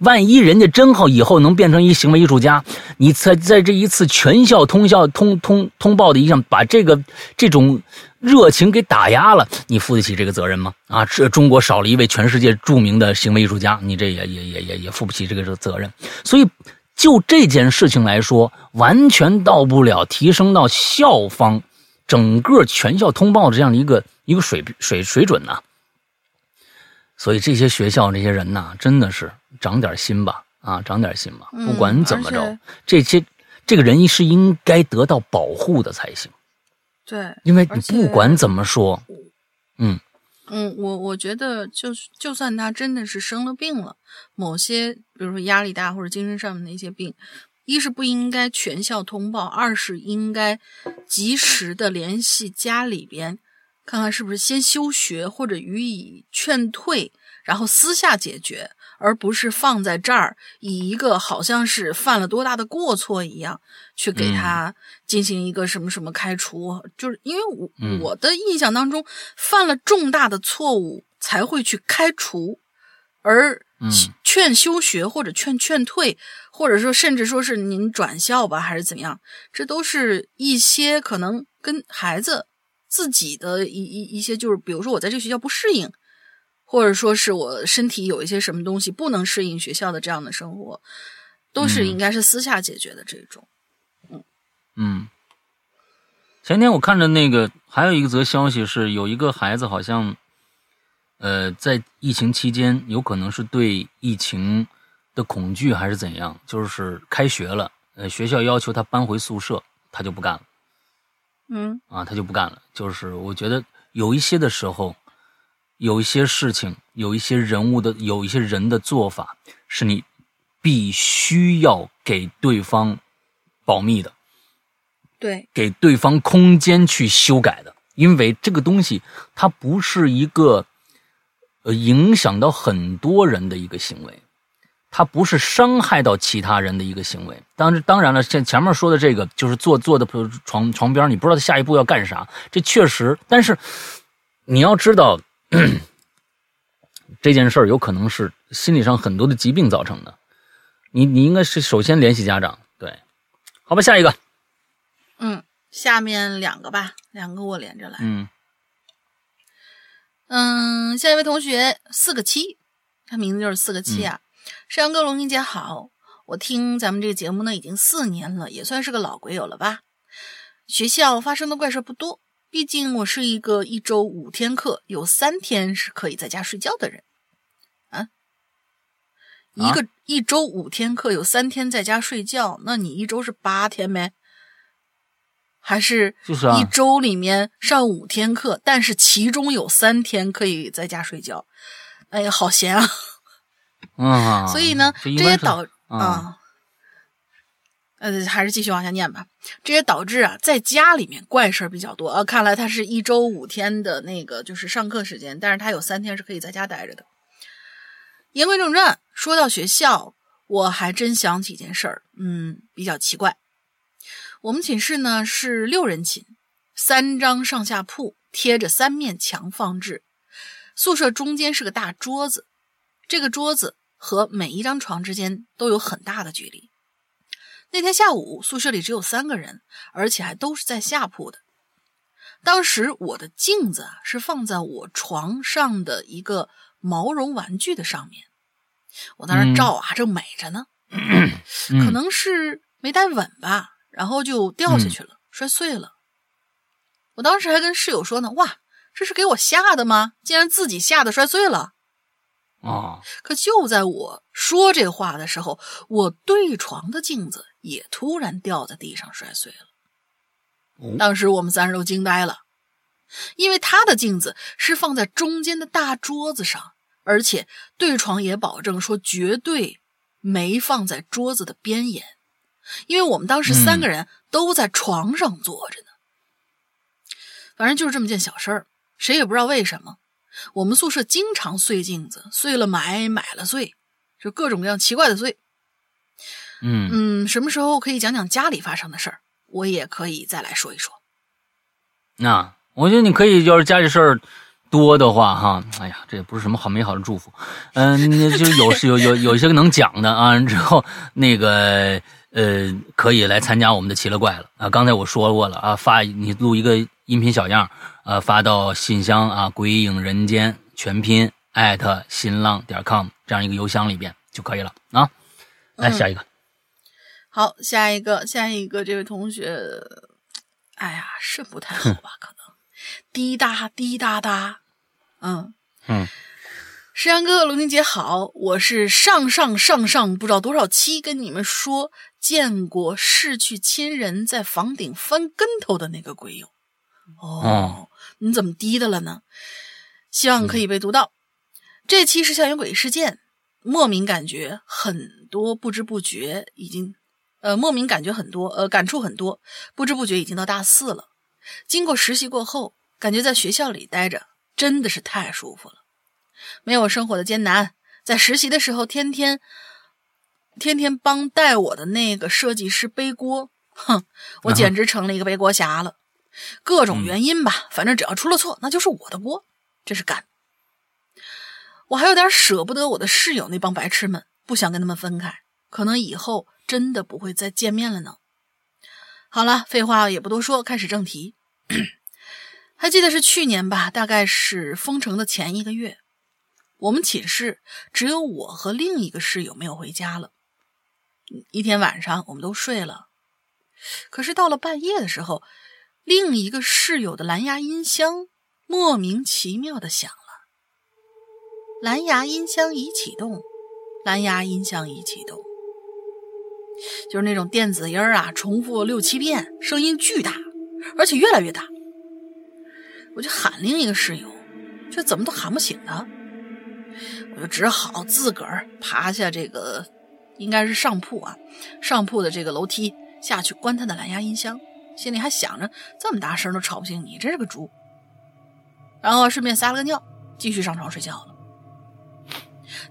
万一人家真好以后能变成一行为艺术家，你在在这一次全校通校通通通报的一上，把这个这种热情给打压了，你负得起这个责任吗？啊，这中国少了一位全世界著名的行为艺术家，你这也也也也也负不起这个责任。所以就这件事情来说，完全到不了提升到校方整个全校通报的这样的一个一个水水水准呐、所以这些学校这些人呐，真的是长点心吧，啊，长点心吧。嗯不管怎么着，这些这个人是应该得到保护的才行，对，因为你不管怎么说，嗯嗯，我我觉得就是，就算他真的是生了病了，某些比如说压力大或者精神上面的一些病，一是不应该全校通报，二是应该及时的联系家里边，看看是不是先休学或者予以劝退，然后私下解决，而不是放在这儿以一个好像是犯了多大的过错一样去给嗯。他进行一个什么什么开除，就是因为我、嗯。我的印象当中，犯了重大的错误才会去开除，而嗯。劝休学或者劝劝退，或者说甚至说是您转校吧，还是怎么样，这都是一些可能跟孩子自己的一一一些，就是比如说我在这个学校不适应，或者说是我身体有一些什么东西不能适应学校的这样的生活，都是嗯应该是私下解决的这种。嗯。前天我看着那个，还有一个则消息是，有一个孩子好像，呃，在疫情期间，有可能是对疫情的恐惧还是怎样，就是开学了，呃，学校要求他搬回宿舍，他就不干了。嗯啊，他就不干了。就是我觉得有一些的时候，有一些事情，有一些人物的，有一些人的做法，是你必须要给对方保密的，对，给对方空间去修改的，因为这个东西它不是一个呃影响到很多人的一个行为。它不是伤害到其他人的一个行为。当然，当然了，前前面说的这个就是坐坐的床床边，你不知道他下一步要干啥，这确实。但是你要知道，这件事儿有可能是心理上很多的疾病造成的。你你应该是首先联系家长，对，好吧，下一个，嗯，下面两个吧，两个我连着来。嗯嗯，下一位同学四个七，他名字就是四个七啊。山羊哥、龙英姐好，我听咱们这个节目呢已经四年了，也算是个老鬼友了吧。学校发生的怪事不多，毕竟我是一个一周五天课，有三天是可以在家睡觉的人。啊，一个、一周五天课，有三天在家睡觉，那你一周是八天没？还是一周里面上五天课，但是其中有三天可以在家睡觉。哎呀，好闲啊！嗯，所以呢，这也导啊啊，呃，还是继续往下念吧。这也导致啊，在家里面怪事儿比较多呃。看来他是一周五天的那个就是上课时间，但是他有三天是可以在家待着的。言归正传，说到学校，我还真想起一件事儿，嗯，比较奇怪。我们寝室呢是六人寝，三张上下铺，贴着三面墙放置。宿舍中间是个大桌子，这个桌子和每一张床之间都有很大的距离。那天下午，宿舍里只有三个人，而且还都是在下铺的。当时我的镜子啊是放在我床上的一个毛绒玩具的上面，我在那照啊，正美着呢，可能是没戴稳吧，然后就掉下去了，摔碎了。我当时还跟室友说呢，哇，这是给我吓的吗？竟然自己吓得摔碎了。哦，可就在我说这话的时候，我对床的镜子也突然掉在地上摔碎了。当时我们三人都惊呆了，因为他的镜子是放在中间的大桌子上，而且对床也保证说绝对没放在桌子的边沿，因为我们当时三个人都在床上坐着呢。反正就是这么件小事儿，谁也不知道为什么，我们宿舍经常碎镜子，碎了买，买了碎，就各种各样奇怪的碎。嗯嗯，什么时候可以讲讲家里发生的事儿？我也可以再来说一说。那我觉得你可以，要是家里事儿多的话，哈，哎呀，这也不是什么好美好的祝福。嗯，就有是有有有一些能讲的啊，之后那个呃，可以来参加我们的奇了怪了啊。刚才我说过了啊，发你录一个音频小样啊，发到信箱啊，鬼影人间全拼艾特新浪点 com 这样一个邮箱里边就可以了啊。来下一个。好，下一个，下一个，这位同学，哎呀，是不太好吧？可能滴答滴答答，嗯嗯，石阳哥哥、龙玲姐好，我是上上上上不知道多少期跟你们说见过逝去亲人在房顶翻跟头的那个鬼友。哦，你怎么滴的了呢？希望可以被读到。这期是校园诡异事件，莫名感觉很多，不知不觉已经。呃，莫名感觉很多，呃，感触很多，不知不觉已经到大四了。经过实习过后，感觉在学校里待着真的是太舒服了，没有生活的艰难。在实习的时候，天天天天帮带我的那个设计师背锅，哼，我简直成了一个背锅侠了。各种原因吧，反正只要出了错，那就是我的锅，这是干。我还有点舍不得我的室友那帮白痴们，不想跟他们分开，可能以后。真的不会再见面了呢。好了，废话也不多说，开始正题。还记得是去年吧？大概是封城的前一个月，我们寝室只有我和另一个室友没有回家了。一天晚上，我们都睡了，可是到了半夜的时候，另一个室友的蓝牙音箱莫名其妙的响了。蓝牙音箱已启动，蓝牙音箱已启动。就是那种电子音儿啊，重复六七遍，声音巨大，而且越来越大。我就喊另一个室友，却怎么都喊不醒他。我就只好自个儿爬下这个，应该是上铺啊，上铺的这个楼梯下去关他的蓝牙音箱，心里还想着这么大声都吵不醒你，真是个猪。然后顺便撒了个尿，继续上床睡觉了。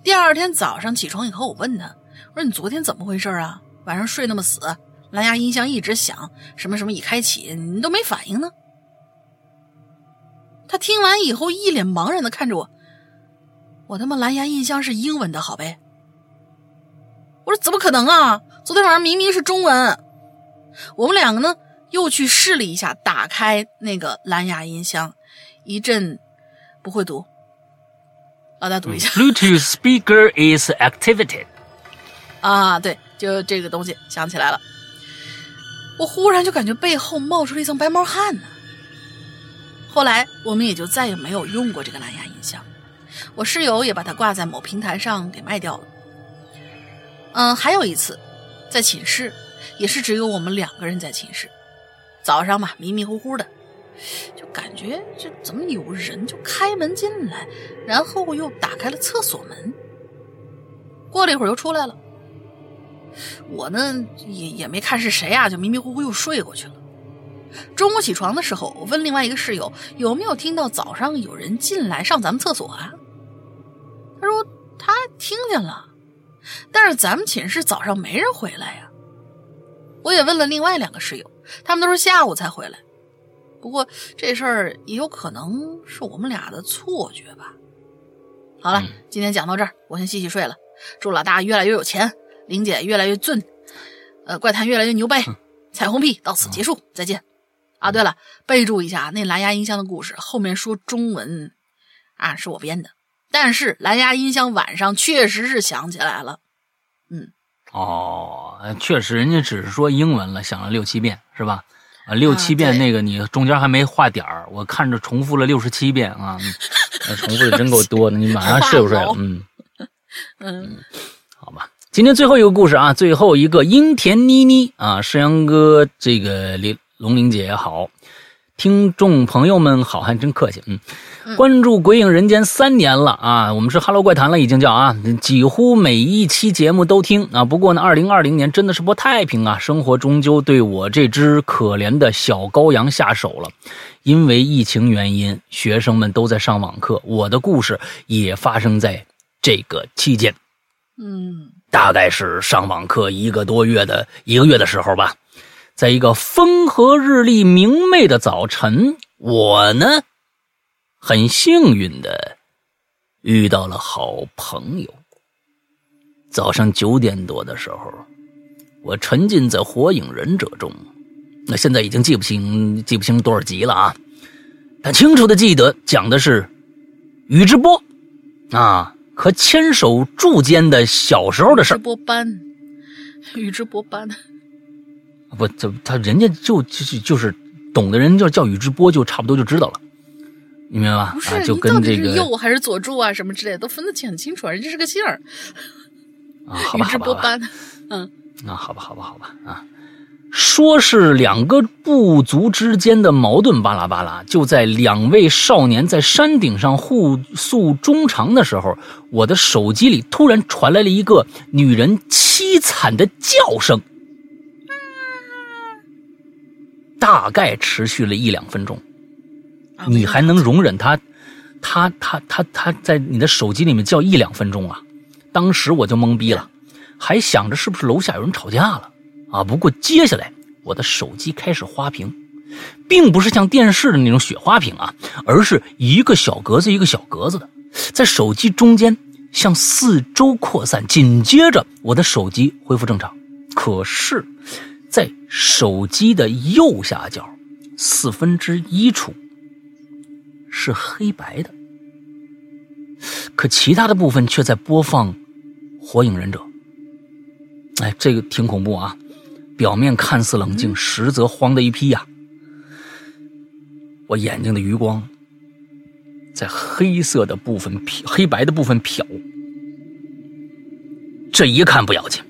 第二天早上起床以后，我问他，我说你昨天怎么回事啊？晚上睡那么死，蓝牙音箱一直响，什么什么已开启，你都没反应呢。他听完以后一脸茫然的看着我，我他妈蓝牙音箱是英文的好呗？我说怎么可能啊？昨天晚上明明是中文。我们两个呢又去试了一下，打开那个蓝牙音箱，一阵不会读，老大读一下。Bluetooth speaker is activated。啊，对。就这个东西想起来了，我忽然就感觉背后冒出了一层白毛汗呢。后来我们也就再也没有用过这个蓝牙音箱，我室友也把它挂在某平台上给卖掉了。嗯，还有一次，在寝室，也是只有我们两个人在寝室。早上嘛，迷迷糊糊的，就感觉这怎么有人就开门进来，然后又打开了厕所门。过了一会儿又出来了。我呢也也没看是谁啊，就迷迷糊糊又睡过去了。中午起床的时候，我问另外一个室友有没有听到早上有人进来上咱们厕所啊？他说他听见了，但是咱们寝室早上没人回来呀。我也问了另外两个室友，他们都是下午才回来。不过这事儿也有可能是我们俩的错觉吧。好了，今天讲到这儿，我先洗洗睡了。祝老大越来越有钱。玲姐越来越俊，呃，怪谈越来越牛掰，彩虹屁到此结束，再见。啊，对了，备注一下，那蓝牙音箱的故事后面说中文啊，是我编的，但是蓝牙音箱晚上确实是响起来了。嗯，哦，确实，人家只是说英文了，响了六七遍，是吧？啊，六七遍那个你中间还没画点儿，我看着重复了六十七遍啊，重复的真够多的，你晚上 睡不睡了？嗯嗯。今天最后一个故事啊，最后一个樱田妮妮啊，山羊哥，这个林龙玲姐好。听众朋友们好，还真客气。嗯，关注《鬼影人间》三年了啊，我们是《哈喽怪谈》了，已经叫啊，几乎每一期节目都听啊。不过呢，二零二零年真的是不太平啊，生活终究对我这只可怜的小羔羊下手了。因为疫情原因，学生们都在上网课，我的故事也发生在这个期间。嗯，大概是上网课一个多月的一个月的时候吧。在一个风和日丽、明媚的早晨，我呢，很幸运的遇到了好朋友。早上九点多的时候，我沉浸在《火影忍者》中，那现在已经记不清记不清多少集了啊，但清楚的记得讲的是宇智波啊和牵手柱间的小时候的事儿。宇智波斑，宇智波斑。不，这他人家就就是就是懂的人叫叫宇智波，就差不多就知道了，你明白吧？不是，啊、就跟这个右还是左柱啊什么之类的都分得清很清楚，人家是个姓儿啊，好吧，宇智波斑，嗯，那好吧，好吧，好吧，啊，说是两个部族之间的矛盾，巴拉巴拉。就在两位少年在山顶上互诉衷肠的时候，我的手机里突然传来了一个女人凄惨的叫声。大概持续了一两分钟，你还能容忍他，他他他他在你的手机里面叫一两分钟啊？当时我就懵逼了，还想着是不是楼下有人吵架了啊？不过接下来我的手机开始花屏，并不是像电视的那种雪花屏啊，而是一个小格子一个小格子的，在手机中间向四周扩散。紧接着我的手机恢复正常，可是。在手机的右下角四分之一处是黑白的，可其他的部分却在播放《火影忍者》。哎，这个挺恐怖啊！表面看似冷静，实则慌的一批呀。我眼睛的余光在黑色的部分瞟，黑白的部分瞟，这一看不要紧。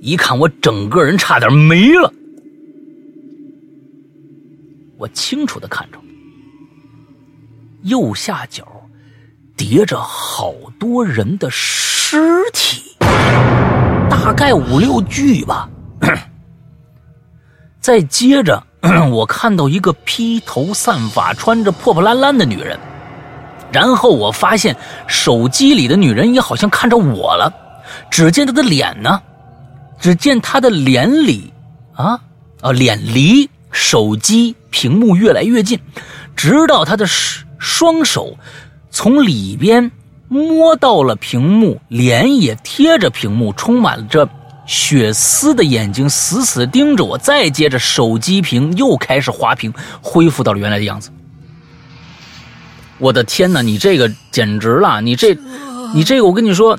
一看，我整个人差点没了。我清楚的看着，右下角叠着好多人的尸体，大概五六具吧。再接着，我看到一个披头散发、穿着破破烂烂的女人，然后我发现手机里的女人也好像看着我了。只见她的脸呢？只见她的脸里，啊啊，脸离手机屏幕越来越近，直到她的双手从里边摸到了屏幕，脸也贴着屏幕，充满着血丝的眼睛死死盯着我。再接着，手机屏又开始滑屏，恢复到了原来的样子。我的天哪，你这个简直了！你这，你这个，我跟你说。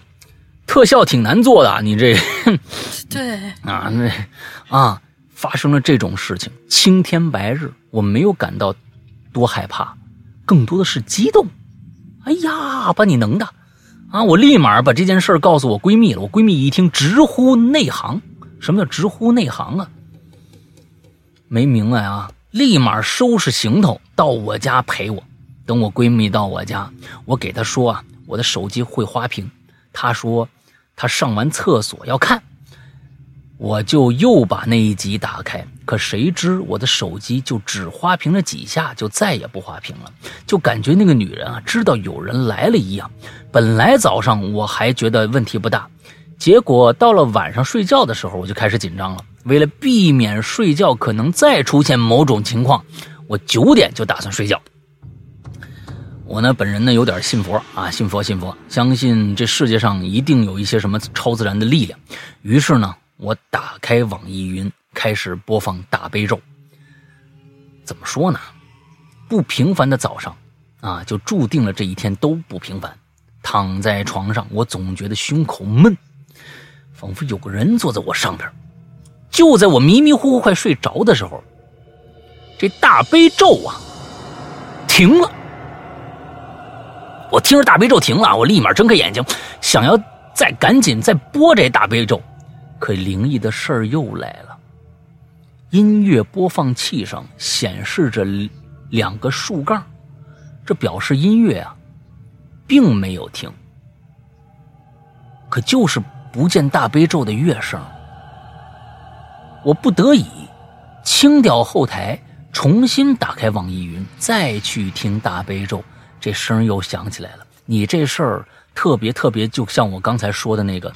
特效挺难做的，你这，对 啊，那啊，发生了这种事情，青天白日，我没有感到多害怕，更多的是激动。哎呀，把你能的啊！我立马把这件事告诉我闺蜜了。我闺蜜一听，直呼内行。什么叫直呼内行啊？没明白啊！立马收拾行头到我家陪我。等我闺蜜到我家，我给她说啊，我的手机会花屏。她说。她上完厕所要看，我就又把那一集打开，可谁知我的手机就只花屏了几下，就再也不花屏了，就感觉那个女人啊知道有人来了一样。本来早上我还觉得问题不大，结果到了晚上睡觉的时候，我就开始紧张了。为了避免睡觉可能再出现某种情况，我九点就打算睡觉。我呢，本人呢有点信佛啊，信佛信佛，相信这世界上一定有一些什么超自然的力量。于是呢，我打开网易云，开始播放大悲咒。怎么说呢？不平凡的早上，啊，就注定了这一天都不平凡。躺在床上，我总觉得胸口闷，仿佛有个人坐在我上边。就在我迷迷糊糊快睡着的时候，这大悲咒啊停了。我听着大悲咒停了，我立马睁开眼睛，想要再赶紧再播这大悲咒，可灵异的事儿又来了。音乐播放器上显示着两个竖杠，这表示音乐啊并没有停，可就是不见大悲咒的乐声。我不得已清掉后台，重新打开网易云，再去听大悲咒。这声又响起来了。你这事儿特别特别，就像我刚才说的那个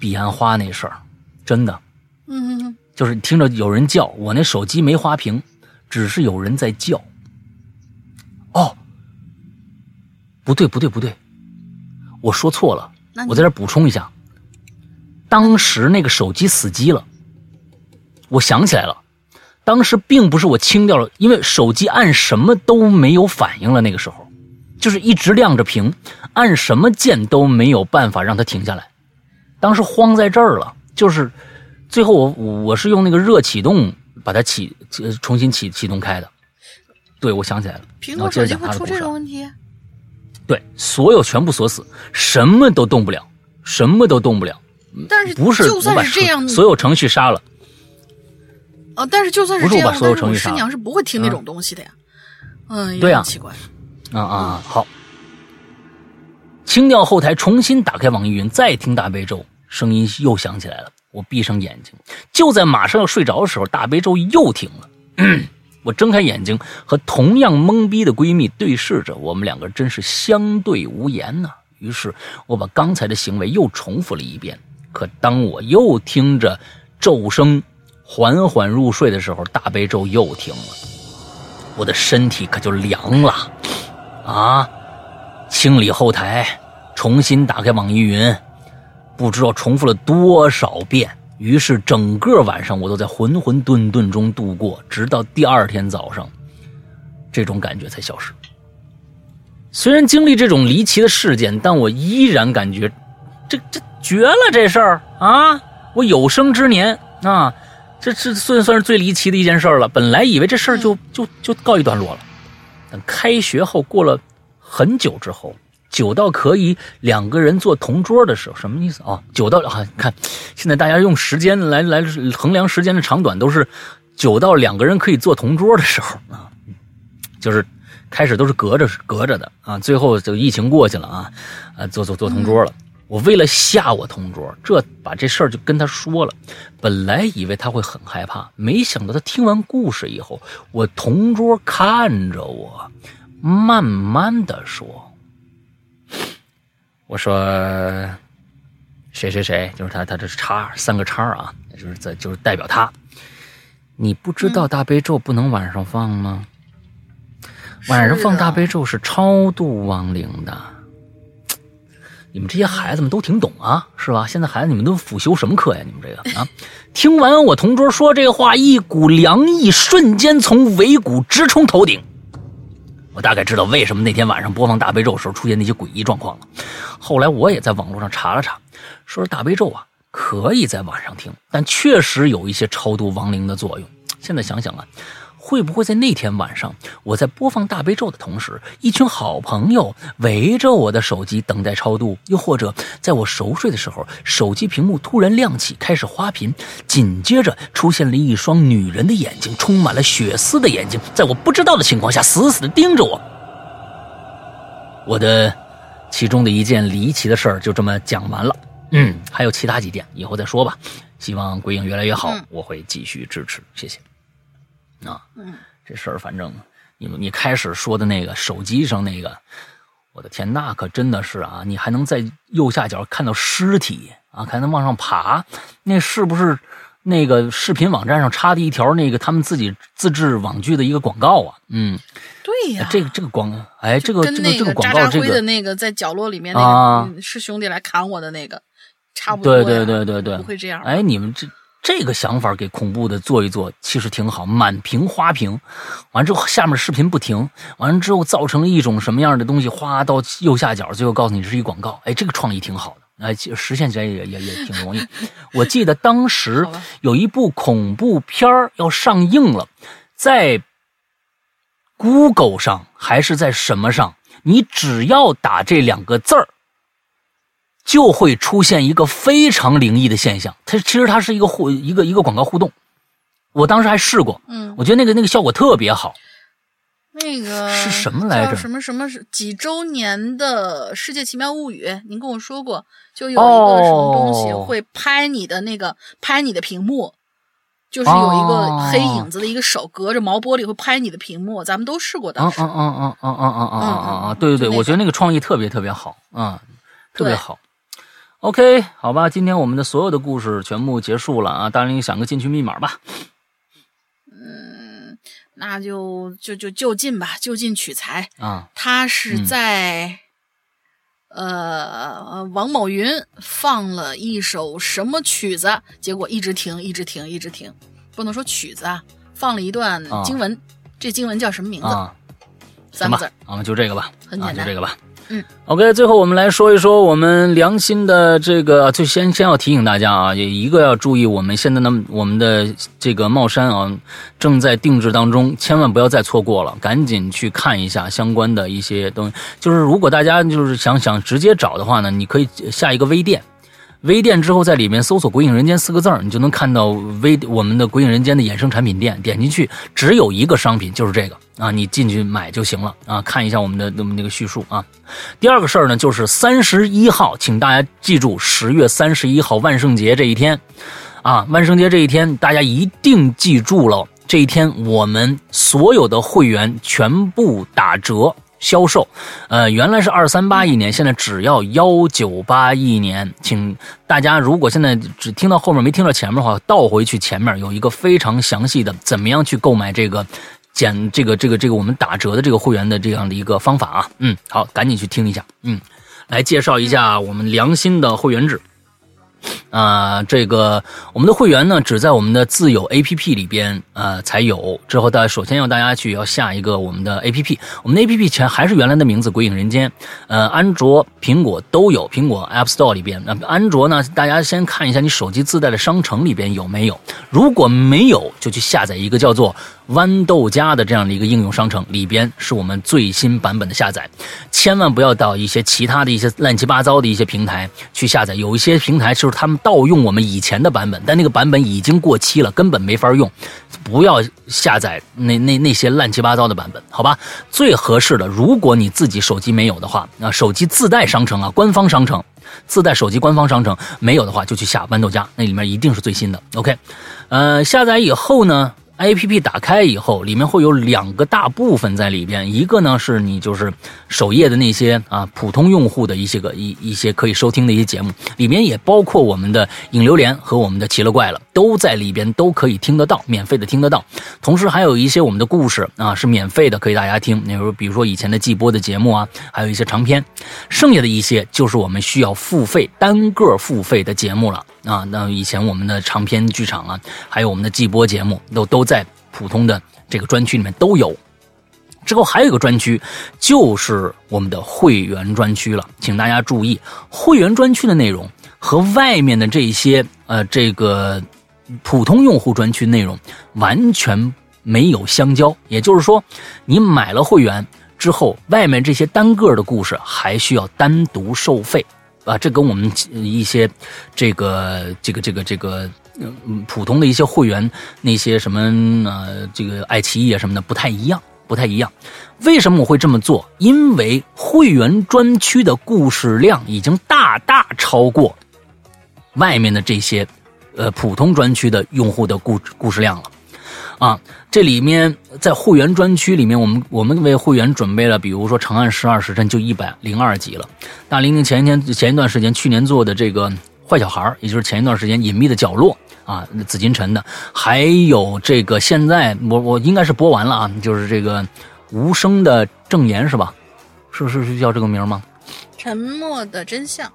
彼岸花那事儿，真的，嗯，就是听着有人叫，我那手机没花屏，只是有人在叫。哦，不对不对不对，我说错了，我在这补充一下，当时那个手机死机了，我想起来了，当时并不是我清掉了，因为手机按什么都没有反应了，那个时候。就是一直亮着屏，按什么键都没有办法让它停下来。当时慌在这儿了，就是最后我我是用那个热启动把它启重新启启动开的。对，我想起来了。苹果手机会出这种问题？对，所有全部锁死，什么都动不了，什么都动不了。但是不是就算是这样，所有程序杀了。哦，但是就算是这样，所有程序师娘是不会听那种东西的呀。嗯，对呀，奇怪。啊啊，好，清掉后台，重新打开网易云，再听大悲咒，声音又响起来了。我闭上眼睛，就在马上要睡着的时候，大悲咒又停了。我睁开眼睛，和同样懵逼的闺蜜对视着，我们两个真是相对无言呐。于是我把刚才的行为又重复了一遍。可当我又听着咒声缓缓入睡的时候，大悲咒又停了，我的身体可就凉了。啊！清理后台，重新打开网易云，不知道重复了多少遍。于是整个晚上我都在浑浑沌沌中度过，直到第二天早上，这种感觉才消失。虽然经历这种离奇的事件，但我依然感觉，这这绝了这事儿啊！我有生之年啊，这这算算是最离奇的一件事了。本来以为这事儿就就就告一段落了。等开学后过了很久之后，久到可以两个人做同桌的时候，什么意思啊？久到啊，看现在大家用时间来来衡量时间的长短，都是久到两个人可以做同桌的时候啊，就是开始都是隔着隔着的啊，最后就疫情过去了啊，啊，做做做同桌了。我为了吓我同桌，这把这事儿就跟他说了。本来以为他会很害怕，没想到他听完故事以后，我同桌看着我，慢慢的说：“我说，谁谁谁，就是他，他这是叉三个叉啊，就是在就是代表他。你不知道大悲咒不能晚上放吗？晚上放大悲咒是超度亡灵的。”你们这些孩子们都挺懂啊，是吧？现在孩子你们都辅修什么课呀？你们这个啊，听完我同桌说这话，一股凉意瞬间从尾骨直冲头顶。大概知道为什么那天晚上播放大悲咒时候出现那些诡异状况了。后来我也在网络上查了查，说是大悲咒啊可以在晚上听，但确实有一些超度亡灵的作用。现在想想啊。会不会在那天晚上，我在播放大悲咒的同时，一群好朋友围着我的手机等待超度？又或者，在我熟睡的时候，手机屏幕突然亮起，开始花屏，紧接着出现了一双女人的眼睛，充满了血丝的眼睛，在我不知道的情况下，死死的盯着我。我的其中的一件离奇的事儿就这么讲完了。嗯，还有其他几件，以后再说吧。希望鬼影越来越好，我会继续支持，谢谢。啊，嗯，这事儿反正你们你开始说的那个手机上那个，我的天，那可真的是啊！你还能在右下角看到尸体啊，还能往上爬，那是不是那个视频网站上插的一条那个他们自己自制网剧的一个广告啊？嗯，对呀，这个这个广，哎，这个这个这个广告，这个的那个在角落里面那个是兄弟来砍我的那个，差不多，对对对对对，不会这样，哎，你们这。这个想法给恐怖的做一做，其实挺好，满屏花屏，完之后下面视频不停，完了之后造成一种什么样的东西，哗到右下角，最后告诉你这是一广告，哎，这个创意挺好的，哎，实现起来也也也挺容易。我记得当时有一部恐怖片儿要上映了，在 Google 上还是在什么上，你只要打这两个字儿。就会出现一个非常灵异的现象。它其实它是一个互一个一个广告互动，我当时还试过，嗯，我觉得那个那个效果特别好。那个是什么来着叫什么什么是几周年的《世界奇妙物语》？您跟我说过，就有一哦个什么东西会拍你的那个拍你的屏幕，就是有一个哦黑影子的一个手隔着毛玻璃会拍你的屏幕，咱们都试过嗯当时。嗯嗯嗯嗯嗯嗯嗯嗯嗯，对对我觉得那个创意特别特别好，嗯，特别对好。OK，好吧，今天我们的所有的故事全部结束了啊！大林想个进去密码吧。嗯那就就就就近吧，就近取材。啊，他是嗯在、呃王某云放了一首什么曲子，结果一直停，一直停，一直停，不能说曲子啊，放了一段啊经文，这经文叫什么名字？啊，三个字，，啊，就这个吧，啊，很简单就这个吧。嗯，OK，最后我们来说一说我们良心的这个，就先先要提醒大家啊，也一个要注意，我们现在的，我们的这个帽衫啊，正在定制当中，千万不要再错过了，赶紧去看一下相关的一些东西。就是如果大家就是想想直接找的话呢，你可以下一个微店。微店之后，在里面搜索“鬼影人间”四个字，你就能看到微我们的“鬼影人间”的衍生产品店。点进去，只有一个商品，就是这个啊，你进去买就行了啊。看一下我们的那么那个叙述啊。第二个事儿呢，就是三十一号，请大家记住，十月三十一号万圣节这一天啊，万圣节这一天，大家一定记住了，这一天我们所有的会员全部打折。销售，呃，原来是二三八一年，现在只要幺九八一年。请大家如果现在只听到后面没听到前面的话，倒回去前面有一个非常详细的怎么样去购买这个减这个这个这个我们打折的这个会员的这样的一个方法啊。嗯，好，赶紧去听一下。嗯，来介绍一下我们良心的会员制。啊、这个我们的会员呢，只在我们的自有 APP 里边呃才有。之后大家首先要大家去要下一个我们的 APP，我们的 APP 全还是原来的名字“鬼影人间”。呃，安卓、苹果都有，苹果 App Store 里边。那、安卓呢，大家先看一下你手机自带的商城里边有没有。如果没有，就去下载一个叫做豌豆荚的这样的一个应用商城，里边是我们最新版本的下载。千万不要到一些其他的一些乱七八糟的一些平台去下载，有一些平台就是他们盗用我们以前的版本，但那个版本已经过期了，根本没法用。不要下载那那那些乱七八糟的版本，好吧？最合适的，如果你自己手机没有的话，那手机自带商城啊，官方商城。自带手机官方商城没有的话，就去下豌豆荚，那里面一定是最新的。OK，呃，下载以后呢，APP 打开以后，里面会有两个大部分在里边，一个呢是你就是首页的那些啊普通用户的一些个一一些可以收听的一些节目，里面也包括我们的影流连和我们的奇了怪了，都在里边都可以听得到，免费的听得到。同时还有一些我们的故事啊是免费的，可以大家听。比如比如说以前的季播的节目啊，还有一些长篇，剩下的一些就是我们需要付费单个付费的节目了啊。那以前我们的长篇剧场啊，还有我们的季播节目，都都在普通的这个专区里面都有。之后还有一个专区，就是我们的会员专区了，请大家注意，会员专区的内容和外面的这些呃这个普通用户专区内容完全没有相交。也就是说，你买了会员之后，外面这些单个的故事还需要单独收费啊，这跟我们一些这个这个这个这个。嗯，普通的一些会员那些什么呃，这个爱奇艺啊什么的不太一样，不太一样。为什么我会这么做？因为会员专区的故事量已经大大超过外面的这些呃普通专区的用户的故故事量了。啊，这里面在会员专区里面，我们我们为会员准备了，比如说《长安十二时辰》就一百零二集了。大玲玲前一天前一段时间去年做的这个坏小孩，也就是前一段时间隐秘的角落啊，紫禁城的，还有这个现在我我应该是播完了啊，就是这个无声的证言是吧？是是是叫这个名吗？沉默的真相，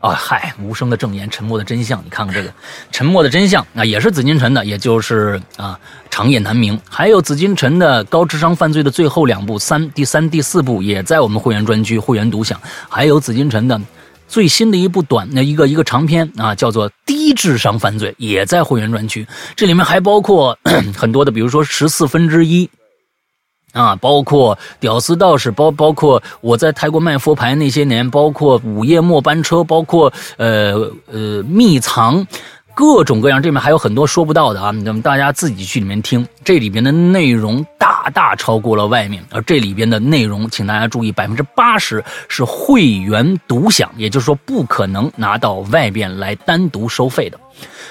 啊，嗨，无声的证言，沉默的真相。你看看这个，沉默的真相啊，也是紫金陈的，也就是啊，长夜难明。还有紫金陈的高智商犯罪的最后两部，三、第三、第四部也在我们会员专区会员独享。还有紫金陈的最新的一部短那一个一个长篇啊，叫做低智商犯罪，也在会员专区。这里面还包括 很多的，比如说十四分之一。啊，包括屌丝道士，包包括我在泰国卖佛牌那些年，包括午夜末班车，包括呃呃秘藏，各种各样，这里面还有很多说不到的啊，那么大家自己去里面听，这里边的内容大大超过了外面，而这里边的内容，请大家注意，百分之八十是会员独享，也就是说不可能拿到外边来单独收费的。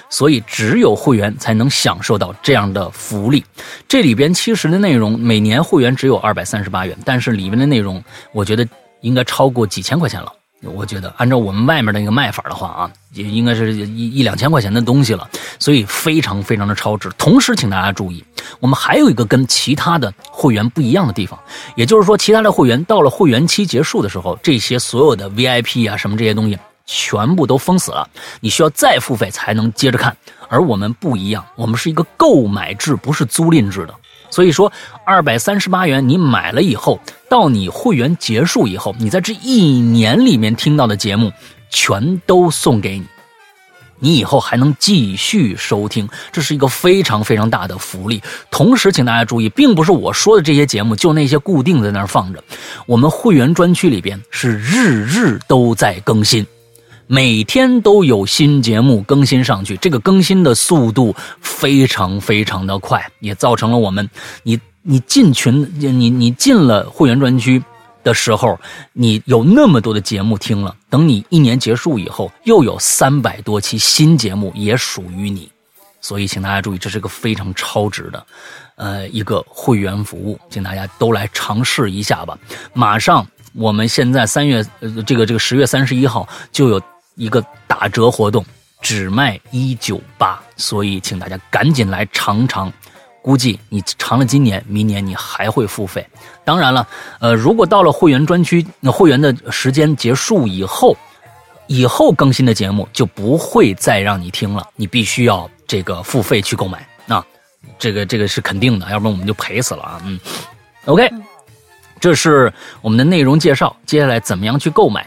所以只有会员才能享受到这样的福利。这里边其实的内容，每年会员只有二百三十八元，但是里面的内容，我觉得应该超过几千块钱了。我觉得按照我们外面那个卖法的话啊，也应该是一一两千块钱的东西了。所以非常非常的超值。同时，请大家注意，我们还有一个跟其他的会员不一样的地方，也就是说，其他的会员到了会员期结束的时候，这些所有的 VIP 啊什么这些东西。全部都封死了，你需要再付费才能接着看。而我们不一样，我们是一个购买制，不是租赁制的。所以说，二百三十八元你买了以后，到你会员结束以后，你在这一年里面听到的节目全都送给你，你以后还能继续收听，这是一个非常非常大的福利。同时，请大家注意，并不是我说的这些节目就那些固定在那儿放着，我们会员专区里边是日日都在更新。每天都有新节目更新上去，这个更新的速度非常非常的快，也造成了我们，你你进群，你你进了会员专区的时候，你有那么多的节目听了，等你一年结束以后，又有三百多期新节目也属于你，所以请大家注意，这是个非常超值的，呃，一个会员服务，请大家都来尝试一下吧。马上我们现在三月，呃，这个这个十月三十一号就有。一个打折活动，只卖一九八，所以请大家赶紧来尝尝。估计你尝了今年，明年你还会付费。当然了，呃，如果到了会员专区，那会员的时间结束以后，以后更新的节目就不会再让你听了，你必须要这个付费去购买。那这个这个是肯定的，要不然我们就赔死了啊。嗯，OK，这是我们的内容介绍。接下来怎么样去购买？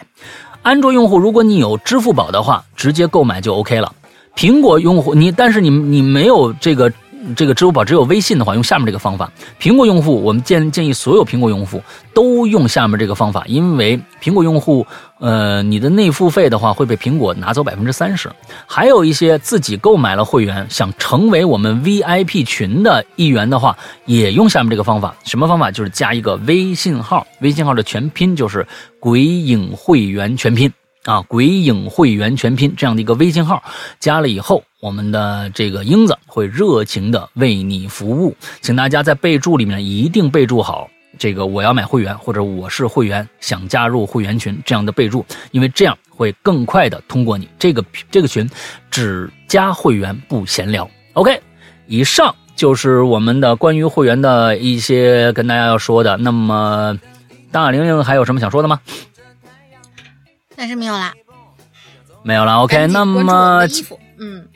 安卓用户，如果你有支付宝的话，直接购买就 OK 了。苹果用户，你但是你你没有这个这个支付宝，只有微信的话，用下面这个方法。苹果用户，我们建建议所有苹果用户都用下面这个方法，因为苹果用户。呃，你的内付费的话会被苹果拿走百分之三十，还有一些自己购买了会员想成为我们 VIP 群的一员的话，也用下面这个方法。什么方法？就是加一个微信号，微信号的全拼就是“鬼影会员全拼”啊，“鬼影会员全拼”这样的一个微信号，加了以后，我们的这个英子会热情的为你服务，请大家在备注里面一定备注好。这个我要买会员，或者我是会员，想加入会员群这样的备注，因为这样会更快的通过你这个这个群，只加会员不闲聊。OK，以上就是我们的关于会员的一些跟大家要说的。那么大玲玲还有什么想说的吗？暂时没有啦，没有了。OK，那么嗯。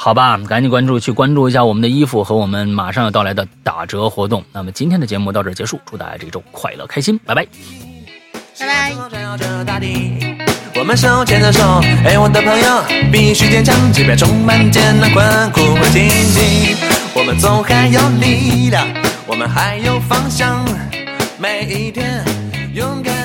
好吧，赶紧关注，去关注一下我们的衣服和我们马上要到来的打折活动。那么今天的节目到这结束，祝大家这周快乐开心，拜拜，拜拜。我们手牵着手，哎，我的朋友，必须坚强，即便充满艰难困苦和荆棘，我们总还有力量，我们还有方向，每一天勇敢